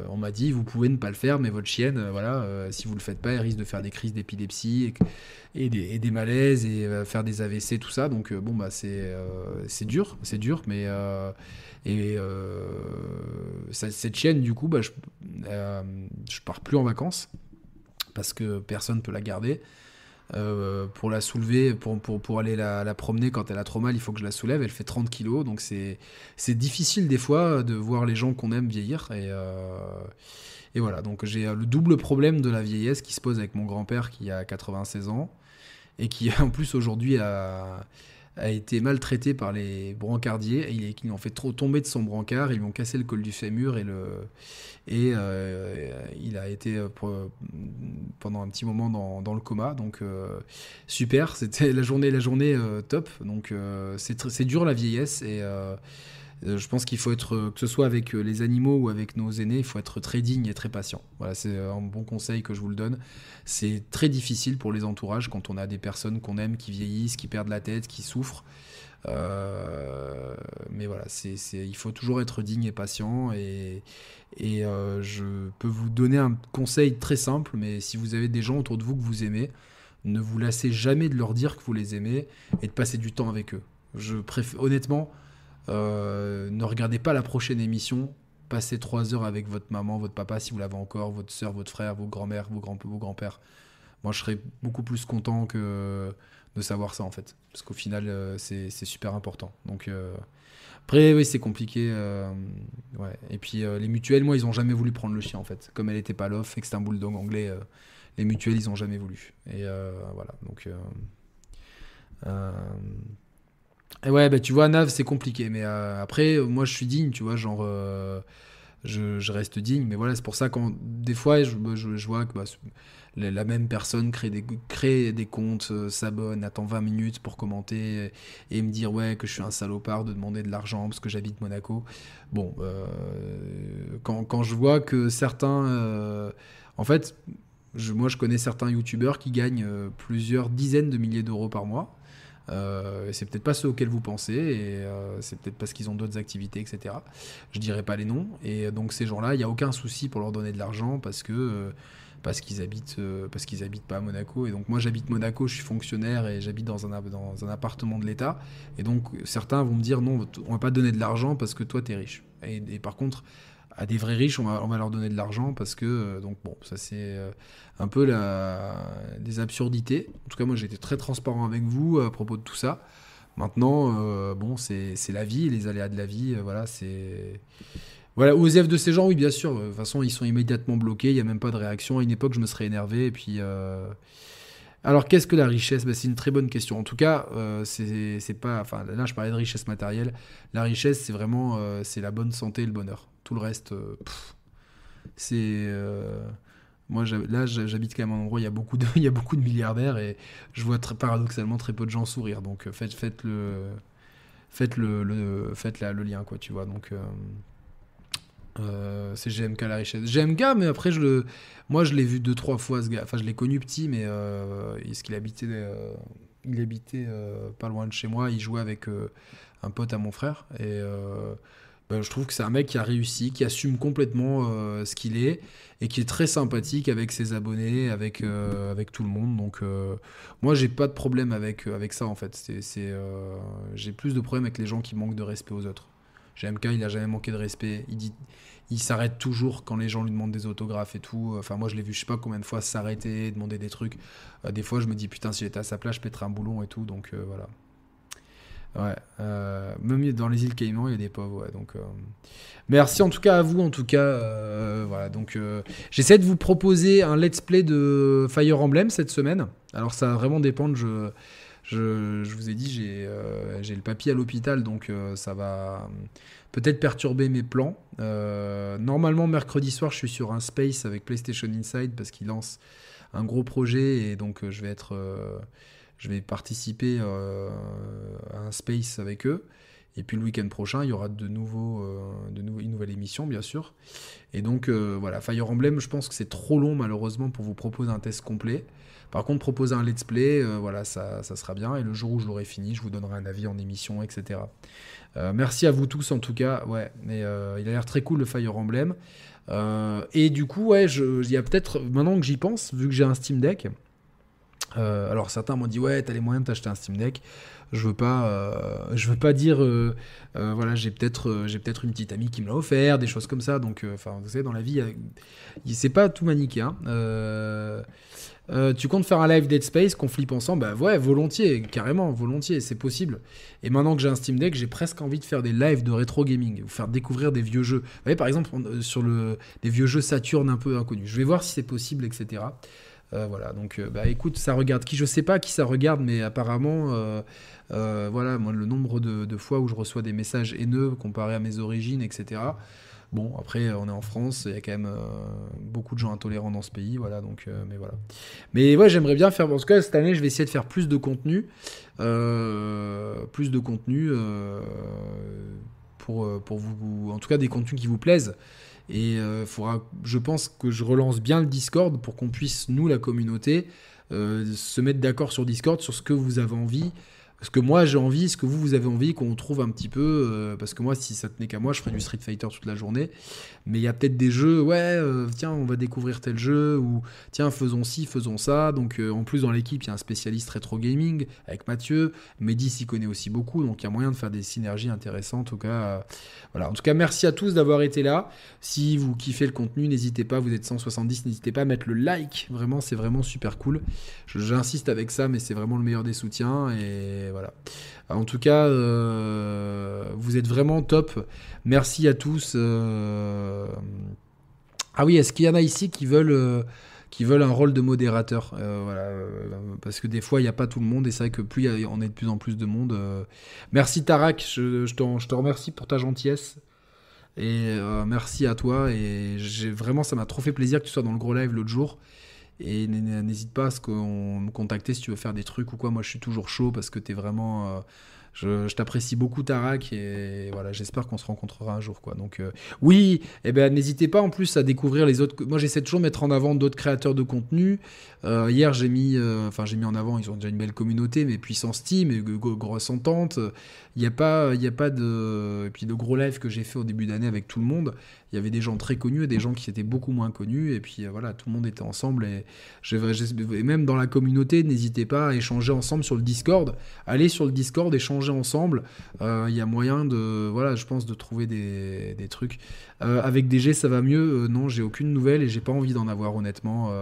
on m'a dit, vous pouvez ne pas le faire, mais votre chienne, voilà, si vous le faites pas, elle risque de faire des crises d'épilepsie et, des, malaises et faire des AVC, tout ça. Donc bon bah c'est dur, c'est dur, mais et cette chienne, du coup, bah, je, je pars plus en vacances parce que personne peut la garder. Euh, pour la soulever, pour, pour, pour aller la, la, promener quand elle a trop mal, il faut que je la soulève. Elle fait 30 kilos, donc c'est difficile des fois de voir les gens qu'on aime vieillir. Et, euh, et voilà, donc j'ai le double problème de la vieillesse qui se pose avec mon grand-père qui a 96 ans et qui <laughs> en plus aujourd'hui a a été maltraité par les brancardiers. Ils, ont fait trop tomber de son brancard, ils lui ont cassé le col du fémur et, le, et euh, il a été euh, pendant un petit moment dans, le coma. Donc euh, super, c'était la journée, la journée top. Donc c'est dur la vieillesse et euh, je pense qu'il faut être, euh, que ce soit avec euh, les animaux ou avec nos aînés, il faut être très digne et très patient. Voilà, c'est un bon conseil que je vous le donne. C'est très difficile pour les entourages quand on a des personnes qu'on aime qui vieillissent, qui perdent la tête, qui souffrent. mais voilà, c'est, il faut toujours être digne et patient. Et, et je peux vous donner un conseil très simple, mais si vous avez des gens autour de vous que vous aimez, ne vous lassez jamais de leur dire que vous les aimez et de passer du temps avec eux. Je préfère, honnêtement, euh, ne regardez pas la prochaine émission. Passez trois heures avec votre maman, votre papa, si vous l'avez encore, votre soeur, votre frère, vos grands-mères, vos, grands, vos grands-pères. Moi, je serais beaucoup plus content que de savoir ça, en fait. Parce qu'au final, euh, c'est super important. Donc, euh, après, oui, c'est compliqué. Et puis, les mutuelles, moi, ils ont jamais voulu prendre le chien, en fait. Comme elle était pas l'off et que un bulldog anglais, les mutuelles, ils ont jamais voulu. Et voilà. Donc. Et ouais, bah tu vois, Nav, c'est compliqué. Mais euh, après, moi, je suis digne, tu vois, genre, euh, je, reste digne. Mais voilà, c'est pour ça quand des fois, je, je, vois que bah, la, même personne crée des, crée des comptes, euh, s'abonne, attend 20 minutes pour commenter et, me dire, ouais, que je suis un salopard de demander de l'argent parce que j'habite Monaco. Bon, quand, quand, je vois que certains. en fait, moi, je connais certains youtubeurs qui gagnent plusieurs dizaines de milliers d'euros par mois. Euh, c'est peut-être pas ceux auxquels vous pensez, et euh, c'est peut-être parce qu'ils ont d'autres activités, etc. Je dirais pas les noms. Et donc ces gens-là, il n'y a aucun souci pour leur donner de l'argent parce que euh, parce qu'ils habitent parce qu'ils habitent pas à Monaco. Et donc moi j'habite Monaco, je suis fonctionnaire et j'habite dans un dans un appartement de l'État. Et donc certains vont me dire non, on va pas te donner de l'argent parce que toi tu es riche. Et, par contre à des vrais riches, on va, on va leur donner de l'argent parce que, donc bon, ça c'est un peu la, des absurdités. En tout cas, moi j'ai été très transparent avec vous à propos de tout ça. Maintenant, euh, bon, c'est la vie, les aléas de la vie, euh, voilà, c'est. Voilà, aux F de ces gens, oui, bien sûr. De toute façon, ils sont immédiatement bloqués, il n'y a même pas de réaction. À une époque, je me serais énervé, et puis. Euh, alors, qu'est-ce que la richesse? Ben, C'est une très bonne question. En tout cas, c'est pas. Enfin, là, je parlais de richesse matérielle. La richesse, c'est vraiment. c'est la bonne santé et le bonheur. Tout le reste, c'est. Moi, là, j'habite quand même un endroit il y a beaucoup de, <laughs> il y a beaucoup de milliardaires et je vois très, paradoxalement très peu de gens sourire. Donc, euh, faites, le, faites le, le lien, quoi, tu vois. Donc, euh, euh, c'est GMK la richesse. GMK, mais après, je le, moi, je l'ai vu deux, trois fois, ce gars. Enfin, je l'ai connu petit, mais est-ce qu'il habitait, il habitait pas loin de chez moi. Il jouait avec un pote à mon frère et bah, je trouve que c'est un mec qui a réussi, qui assume complètement euh, ce qu'il est et qui est très sympathique avec ses abonnés, avec, euh, avec tout le monde. Donc euh, moi j'ai pas de problème avec, avec ça en fait. C'est, j'ai plus de problèmes avec les gens qui manquent de respect aux autres. GMK il a jamais manqué de respect. Il dit, il s'arrête toujours quand les gens lui demandent des autographes et tout. Enfin moi je l'ai vu je sais pas combien de fois s'arrêter, demander des trucs. des fois je me dis putain si j'étais à sa place je pèterais un boulon et tout. Donc voilà. Ouais, euh, même dans les îles Caïmans, il y a des pauvres. Euh, merci en tout cas à vous. En tout cas, euh, voilà. Donc, j'essaie de vous proposer un let's play de Fire Emblem cette semaine. Alors, ça va vraiment dépendre. Je, je, vous ai dit, j'ai le papy à l'hôpital, donc ça va peut-être perturber mes plans. normalement, mercredi soir, je suis sur un space avec PlayStation Inside parce qu'il lance un gros projet et donc je vais être je vais participer euh, à un space avec eux. Et puis le week-end prochain, il y aura de de une nouvelle émission, bien sûr. Et donc voilà, Fire Emblem, je pense que c'est trop long malheureusement pour vous proposer un test complet. Par contre, proposer un let's play, voilà, ça, sera bien. Et le jour où je l'aurai fini, je vous donnerai un avis en émission, etc. merci à vous tous en tout cas. Ouais, mais il a l'air très cool le Fire Emblem. Euh, et du coup, ouais, il y a peut-être, maintenant que j'y pense, vu que j'ai un Steam Deck, euh, alors certains m'ont dit, ouais, t'as les moyens de t'acheter un Steam Deck. Je veux pas, euh, je veux pas dire, voilà, j'ai peut-être, une petite amie qui me l'a offert, des choses comme ça. Donc, enfin, vous savez, dans la vie, c'est pas tout manichéen. Hein. Euh, tu comptes faire un live Dead Space qu'on flippe ensemble? Bah ouais, volontiers, carrément, volontiers, c'est possible. Et maintenant que j'ai un Steam Deck, j'ai presque envie de faire des lives de rétro gaming, vous faire découvrir des vieux jeux. Vous voyez, par exemple, euh, sur le, des vieux jeux Saturn un peu inconnus. Je vais voir si c'est possible, etc. Euh, voilà, donc bah écoute, ça regarde qui Je sais pas qui ça regarde, mais apparemment, voilà, moi le nombre de, de, fois où je reçois des messages haineux comparé à mes origines, etc. Bon, après, on est en France, il y a quand même euh, beaucoup de gens intolérants dans ce pays, voilà, donc, euh, mais voilà. Mais ouais, j'aimerais bien faire, en tout cas, cette année, je vais essayer de faire plus de contenu, euh, plus de contenu pour, pour vous, en tout cas, des contenus qui vous plaisent. Et faudra, je pense que je relance bien le Discord pour qu'on puisse, nous, la communauté, se mettre d'accord sur Discord sur ce que vous avez envie ce que moi j'ai envie, ce que vous, vous avez envie, qu'on trouve un petit peu. Euh, parce que moi, si ça tenait qu'à moi, je ferais du Street Fighter toute la journée. Mais il y a peut-être des jeux, ouais, euh, tiens, on va découvrir tel jeu, ou tiens, faisons ci, faisons ça. Donc euh, en plus, dans l'équipe, il y a un spécialiste rétro gaming avec Mathieu. Mehdi s'y connaît aussi beaucoup, donc il y a moyen de faire des synergies intéressantes. En tout cas, voilà. En tout cas, merci à tous d'avoir été là. Si vous kiffez le contenu, n'hésitez pas, vous êtes 170, n'hésitez pas à mettre le like. Vraiment, c'est vraiment super cool. J'insiste avec ça, mais c'est vraiment le meilleur des soutiens. Et En tout cas, euh, vous êtes vraiment top. Merci à tous. Euh. Ah oui, est-ce qu'il y en a ici qui veulent, euh, qui veulent un rôle de modérateur Parce que des fois, il n'y a pas tout le monde et c'est vrai que plus on est de plus en plus de monde. Merci Tarak, je, je, te, remercie pour ta gentillesse. Et merci à toi. Et vraiment, ça m'a trop fait plaisir que tu sois dans le gros live l'autre jour. Et n'hésite pas à me contacter si tu veux faire des trucs ou quoi. Moi, je suis toujours chaud parce que tu vraiment. Euh, je, t'apprécie beaucoup, Tarak, et voilà, j'espère qu'on se rencontrera un jour, quoi. Donc, euh, oui, eh ben, n'hésitez pas en plus à découvrir les autres. Moi, j'essaie toujours de mettre en avant d'autres créateurs de contenu. Euh, hier, j'ai mis, enfin, j'ai mis en avant, ils ont déjà une belle communauté, mais puissance team, et grosse entente. Il n'y a pas, il a pas de, et puis de gros live que j'ai fait au début d'année avec tout le monde il y avait des gens très connus et des gens qui étaient beaucoup moins connus. Et puis euh, voilà, tout le monde était ensemble. Et, même dans la communauté, n'hésitez pas à échanger ensemble sur le Discord. Allez sur le Discord, échanger ensemble. Euh, il y a moyen de, voilà, je pense, de trouver des, des trucs. Euh, avec DG, ça va mieux. non, j'ai aucune nouvelle et j'ai pas envie d'en avoir, honnêtement.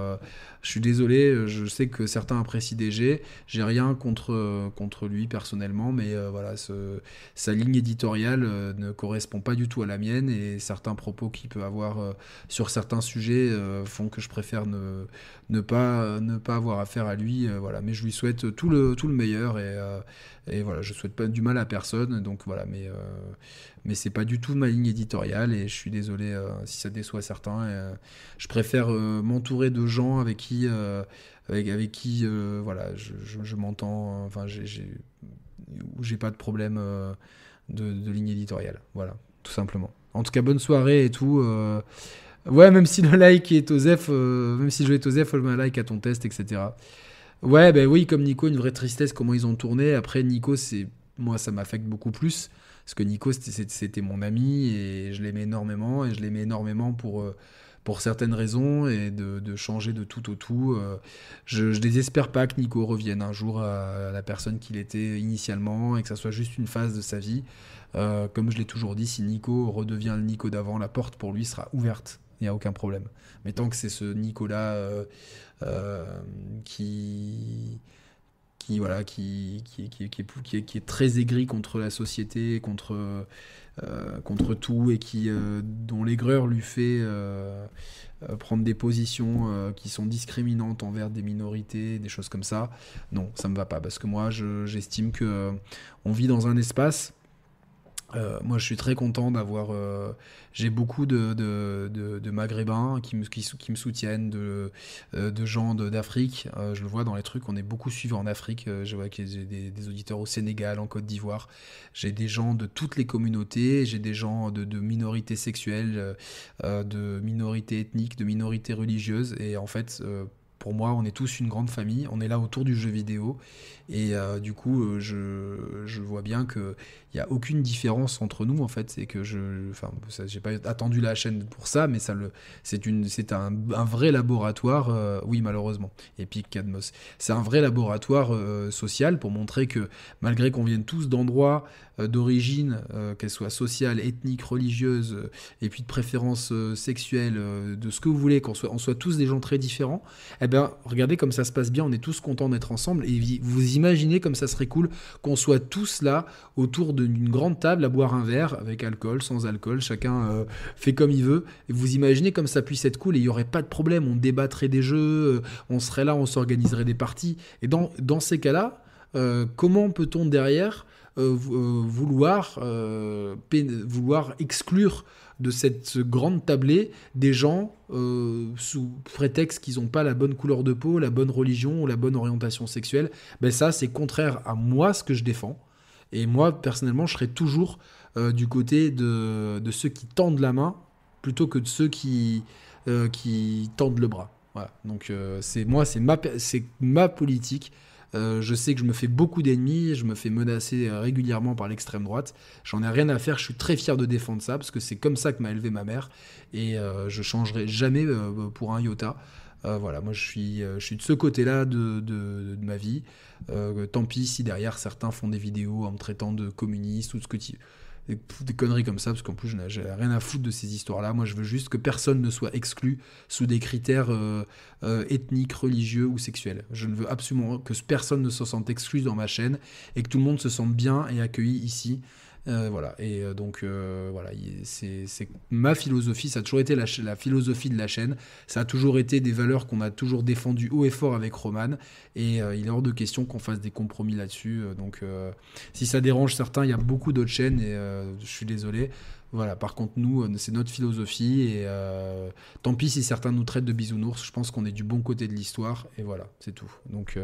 Je suis désolé, je sais que certains apprécient DG. J'ai rien contre, contre lui personnellement, mais voilà, ce, sa ligne éditoriale ne correspond pas du tout à la mienne et certains propos qu'il peut avoir euh, sur certains sujets euh, font que je préfère ne, pas, ne pas avoir affaire à lui. Euh, voilà. Mais je lui souhaite tout le, tout le meilleur et, et voilà, je souhaite pas du mal à personne. Donc voilà, mais, mais c'est pas du tout ma ligne éditoriale et je suis désolé si ça déçoit certains. je préfère m'entourer de gens avec qui, avec, avec qui voilà, je, je, m'entends, enfin, j'ai, j'ai pas de problème de, ligne éditoriale. Voilà, tout simplement. En tout cas, bonne soirée et tout. Euh. Ouais, même si le <laughs> like est Osef, euh, même si je vais Osef, un like à ton test, etc. Ouais, ben oui, comme Nico, une vraie tristesse comment ils ont tourné. Après, Nico, c'est moi, ça m'affecte beaucoup plus. Parce que Nico, c'était mon ami et je l'aimais énormément. Et je l'aimais énormément pour, euh, pour certaines raisons et de, changer de tout au tout. je, je désespère pas que Nico revienne un jour à la personne qu'il était initialement et que ça soit juste une phase de sa vie. Euh, comme je l'ai toujours dit, si Nico redevient le Nico d'avant, la porte pour lui sera ouverte. Il n'y a aucun problème. Mais tant que c'est ce Nicolas euh, euh, qui, qui, voilà, qui, qui, qui, qui, est, très aigri contre la société, contre, contre tout, et qui, dont l'aigreur lui fait prendre des positions qui sont discriminantes envers des minorités, des choses comme ça, non, ça me va pas. Parce que moi, j'estime que on vit dans un espace Euh, moi, je suis très content d'avoir. Euh, j'ai beaucoup de, Maghrébins qui me, soutiennent, de, euh, gens d'Afrique. je le vois dans les trucs, on est beaucoup suivis en Afrique. je vois qu'il y a des, des, auditeurs au Sénégal, en Côte d'Ivoire. J'ai des gens de toutes les communautés. J'ai des gens de, minorités sexuelles, de minorités ethniques, de minorités religieuses. Et en fait, pour moi, on est tous une grande famille. On est là autour du jeu vidéo. Et du coup, je, vois bien que il n'y a aucune différence entre nous en fait. C'est que je, enfin, j'ai pas attendu la chaîne pour ça, mais ça le, c'est une, c'est un, vrai laboratoire. Euh, oui, malheureusement. Epic Cadmos, c'est un vrai laboratoire euh, social pour montrer que malgré qu'on vienne tous d'endroits euh, d'origine, qu'elle soit sociale, ethnique, religieuse, et puis de préférence sexuelle, de ce que vous voulez, qu'on soit, on soit tous des gens très différents. Eh ben, regardez comme ça se passe bien. On est tous contents d'être ensemble. Et vous imaginez comme ça serait cool qu'on soit tous là autour de d'une grande table à boire un verre avec alcool, sans alcool, chacun euh, fait comme il veut. Et vous imaginez comme ça puisse être cool et il n'y aurait pas de problème, on débattrait des jeux, euh, on serait là, on s'organiserait des parties. Et dans, dans ces cas-là, euh, comment peut-on derrière vouloir, vouloir exclure de cette grande tablée des gens sous prétexte qu'ils n'ont pas la bonne couleur de peau, la bonne religion ou la bonne orientation sexuelle, ben ça c'est contraire à moi ce que je défends. Et moi, personnellement, je serais toujours euh, du côté de, ceux qui tendent la main plutôt que de ceux qui, euh, qui tendent le bras. Voilà. Donc, euh, c'est moi, c'est ma, c'est ma politique. je sais que je me fais beaucoup d'ennemis, je me fais menacer régulièrement par l'extrême droite. J'en ai rien à faire, je suis très fier de défendre ça parce que c'est comme ça que m'a élevé ma mère et je changerai jamais pour un iota. Euh, voilà, moi je suis, euh, je suis de ce côté-là de, de, ma vie. Euh, tant pis si derrière certains font des vidéos en me traitant de communiste ou de ce que tu des, conneries comme ça, parce qu'en plus, j'ai rien à foutre de ces histoires-là. Moi, je veux juste que personne ne soit exclu sous des critères ethniques, religieux ou sexuels. Je ne veux absolument que personne ne se sente exclu dans ma chaîne et que tout le monde se sente bien et accueilli ici. Euh, voilà, et euh, donc euh, voilà, c'est ma philosophie, ça a toujours été la, la, philosophie de la chaîne, ça a toujours été des valeurs qu'on a toujours défendues haut et fort avec Roman, et il est hors de question qu'on fasse des compromis là-dessus. donc si ça dérange certains, il y a beaucoup d'autres chaînes, et je suis désolé. Voilà, par contre, nous, c'est notre philosophie, et tant pis si certains nous traitent de bisounours, je pense qu'on est du bon côté de l'histoire, et voilà, c'est tout. Donc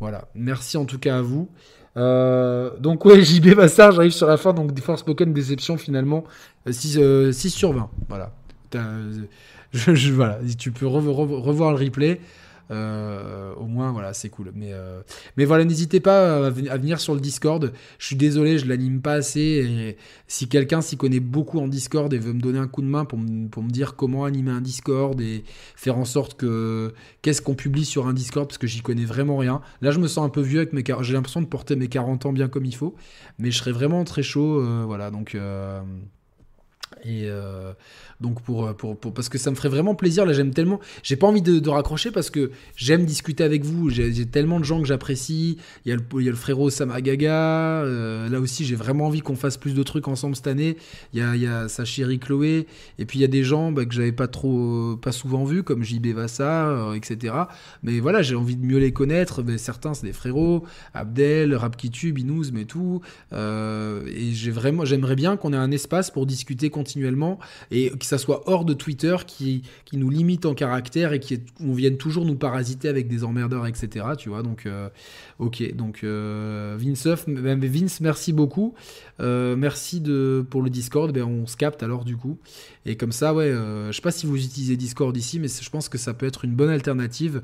voilà, merci en tout cas à vous. Euh, donc ouais, <laughs> JB Bassard, j'arrive sur la fin, donc des Spoken déception finalement 6, euh, 6 euh, sur 20. Voilà. <laughs> Je, je, voilà. Tu peux revoir le replay. Euh, au moins, voilà, c'est cool. Mais, euh, mais voilà, n'hésitez pas à, venir sur le Discord. Je suis désolé, je l'anime pas assez. Si quelqu'un s'y connaît beaucoup en Discord et veut me donner un coup de main pour, me dire comment animer un Discord et faire en sorte que qu'est-ce qu'on publie sur un Discord, parce que j'y connais vraiment rien. Là, je me sens un peu vieux avec mes j'ai l'impression de porter mes 40 ans bien comme il faut, mais je serais vraiment très chaud. Euh, voilà, donc. Et euh, donc pour, pour, parce que ça me ferait vraiment plaisir, là j'aime tellement, j'ai pas envie de, raccrocher parce que j'aime discuter avec vous, j'ai tellement de gens que j'apprécie, il y, a le, il y a frérot Samagaga, euh, là aussi j'ai vraiment envie qu'on fasse plus de trucs ensemble cette année, il y a, il y sa chérie Chloé, et puis il y a des gens bah, que j'avais pas trop, pas souvent vus comme JB Vassa, euh, etc. Mais voilà, j'ai envie de mieux les connaître, mais certains c'est des frérots, Abdel, Rapkitu, Binouz, mais tout, et j'ai vraiment, j'aimerais bien qu'on ait un espace pour discuter continuellement et que ça soit hors de Twitter qui, qui nous limite en caractère et qu'on vienne toujours nous parasiter avec des emmerdeurs, etc. Tu vois, donc, euh, ok. Donc, euh, Vince, Vince, merci beaucoup. Euh, merci de, pour le Discord. Ben, on se capte alors, du coup. Et comme ça, ouais, je sais pas si vous utilisez Discord ici, mais je pense que ça peut être une bonne alternative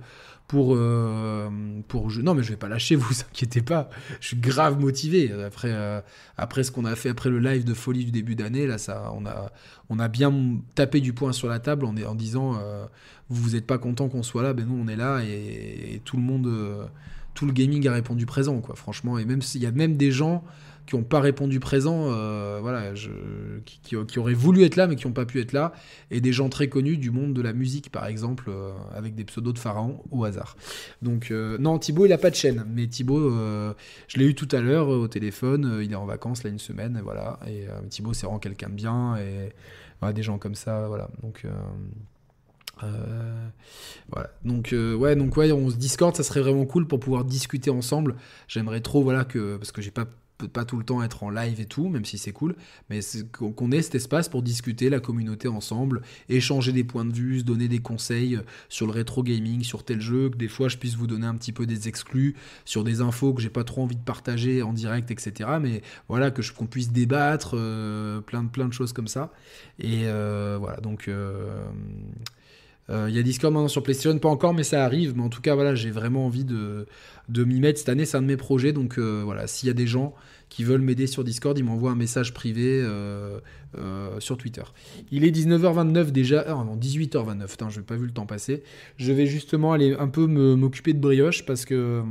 pour euh, pour non mais je vais pas lâcher <laughs> vous inquiétez pas. Je suis grave motivé. Après euh, après ce qu'on a fait après le live de folie du début d'année là ça on a on a bien tapé du poing sur la table en, disant euh, vous vous êtes pas content qu'on soit là. Ben nous on est là et, tout le monde tout le gaming a répondu présent quoi. Franchement et même s'il y a même des gens qui n'ont pas répondu présent, euh, voilà, qui, qui, auraient voulu être là mais qui n'ont pas pu être là, et des gens très connus du monde de la musique par exemple, euh, avec des pseudos de pharaon au hasard. Donc euh, non, Thibaut il a pas de chaîne, mais Thibaut, je l'ai eu tout à l'heure au téléphone, il est en vacances là une semaine, et voilà, et Thibaut c'est vraiment quelqu'un de bien, et des gens comme ça, voilà, donc. voilà. Donc ouais, donc ouais, on se Discord, ça serait vraiment cool pour pouvoir discuter ensemble. J'aimerais trop, voilà, que parce que j'ai pas peut pas tout le temps être en live et tout, même si c'est cool, mais qu'on ait cet espace pour discuter, la communauté ensemble, échanger des points de vue, se donner des conseils sur le rétro gaming, sur tel jeu, que des fois je puisse vous donner un petit peu des exclus, sur des infos que j'ai pas trop envie de partager en direct, etc. Mais voilà, que qu'on puisse débattre, euh, plein, de, plein de choses comme ça. Et euh, voilà, donc... Euh, il y a Discord maintenant sur PlayStation, pas encore, mais ça arrive. Mais en tout cas, voilà, j'ai vraiment envie de, de m'y mettre cette année. C'est un de mes projets. Donc voilà, s'il y a des gens qui veulent m'aider sur Discord, ils m'envoient un message privé euh, euh, sur Twitter. Il est 19h29 déjà, ah non 18h29, putain, je n'ai pas vu le temps passer. Je vais justement aller un peu m'occuper de brioche parce que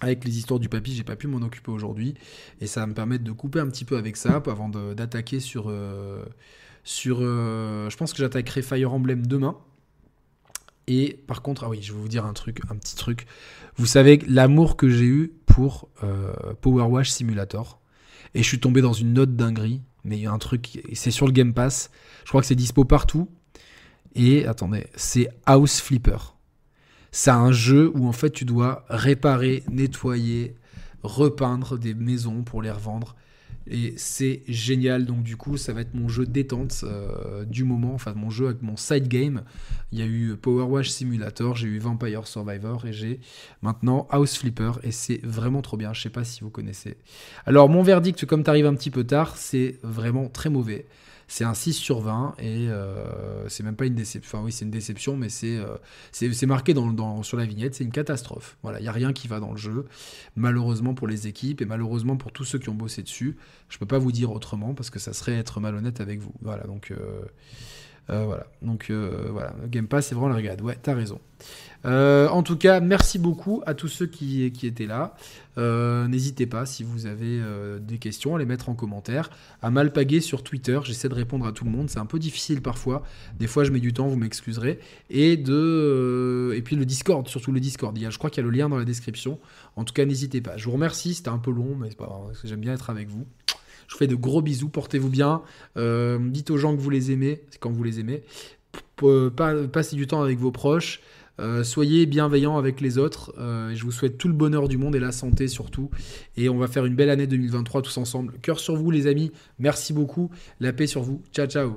avec les histoires du papy, j'ai pas pu m'en occuper aujourd'hui et ça va me permettre de couper un petit peu avec ça avant d'attaquer sur euh, sur. je pense que j'attaquerai Fire Emblem demain. Et par contre, ah oui, je vais vous dire un truc, un petit truc. Vous savez l'amour que j'ai eu pour euh, Power Wash Simulator. Et je suis tombé dans une note dinguerie. Mais il y a un truc, c'est sur le Game Pass. Je crois que c'est dispo partout. Et attendez, c'est House Flipper. C'est un jeu où en fait tu dois réparer, nettoyer, repeindre des maisons pour les revendre. Et c'est génial. Donc, du coup, ça va être mon jeu détente euh, du moment. Enfin, mon jeu avec mon side game. Il y a eu Power Wash Simulator, j'ai eu Vampire Survivor et j'ai maintenant House Flipper. Et c'est vraiment trop bien. Je sais pas si vous connaissez. Alors, mon verdict, comme tu un petit peu tard, c'est vraiment très mauvais. C'est un 6 sur 20 et euh, c'est même pas une déception. Enfin, oui, c'est une déception, mais c'est euh, marqué sur la vignette, c'est une catastrophe. Voilà, il n'y a rien qui va dans le jeu, malheureusement pour les équipes et malheureusement pour tous ceux qui ont bossé dessus. Je peux pas vous dire autrement parce que ça serait être malhonnête avec vous. Voilà, donc. Euh, voilà, donc euh, voilà, Game Pass, c'est vraiment la regarde. Ouais, t'as raison. Euh, en tout cas, merci beaucoup à tous ceux qui, étaient là. N'hésitez pas, si vous avez des questions, à les mettre en commentaire. À Malpaguer sur Twitter, j'essaie de répondre à tout le monde. C'est un peu difficile parfois. Des fois, je mets du temps, vous m'excuserez. Et, de, et puis le Discord, surtout le Discord. je crois qu'il y a le lien dans la description. En tout cas, n'hésitez pas. Je vous remercie, c'était un peu long, mais j'aime bien être avec vous. Je vous fais de gros bisous, portez-vous bien. Euh, dites aux gens que vous les aimez, quand vous les aimez. passez du temps avec vos proches. Euh, soyez bienveillants avec les autres. Euh, je vous souhaite tout le bonheur du monde et la santé surtout. Et on va faire une belle année 2023 tous ensemble. Cœur sur vous les amis. Merci beaucoup. La paix sur vous. Ciao ciao.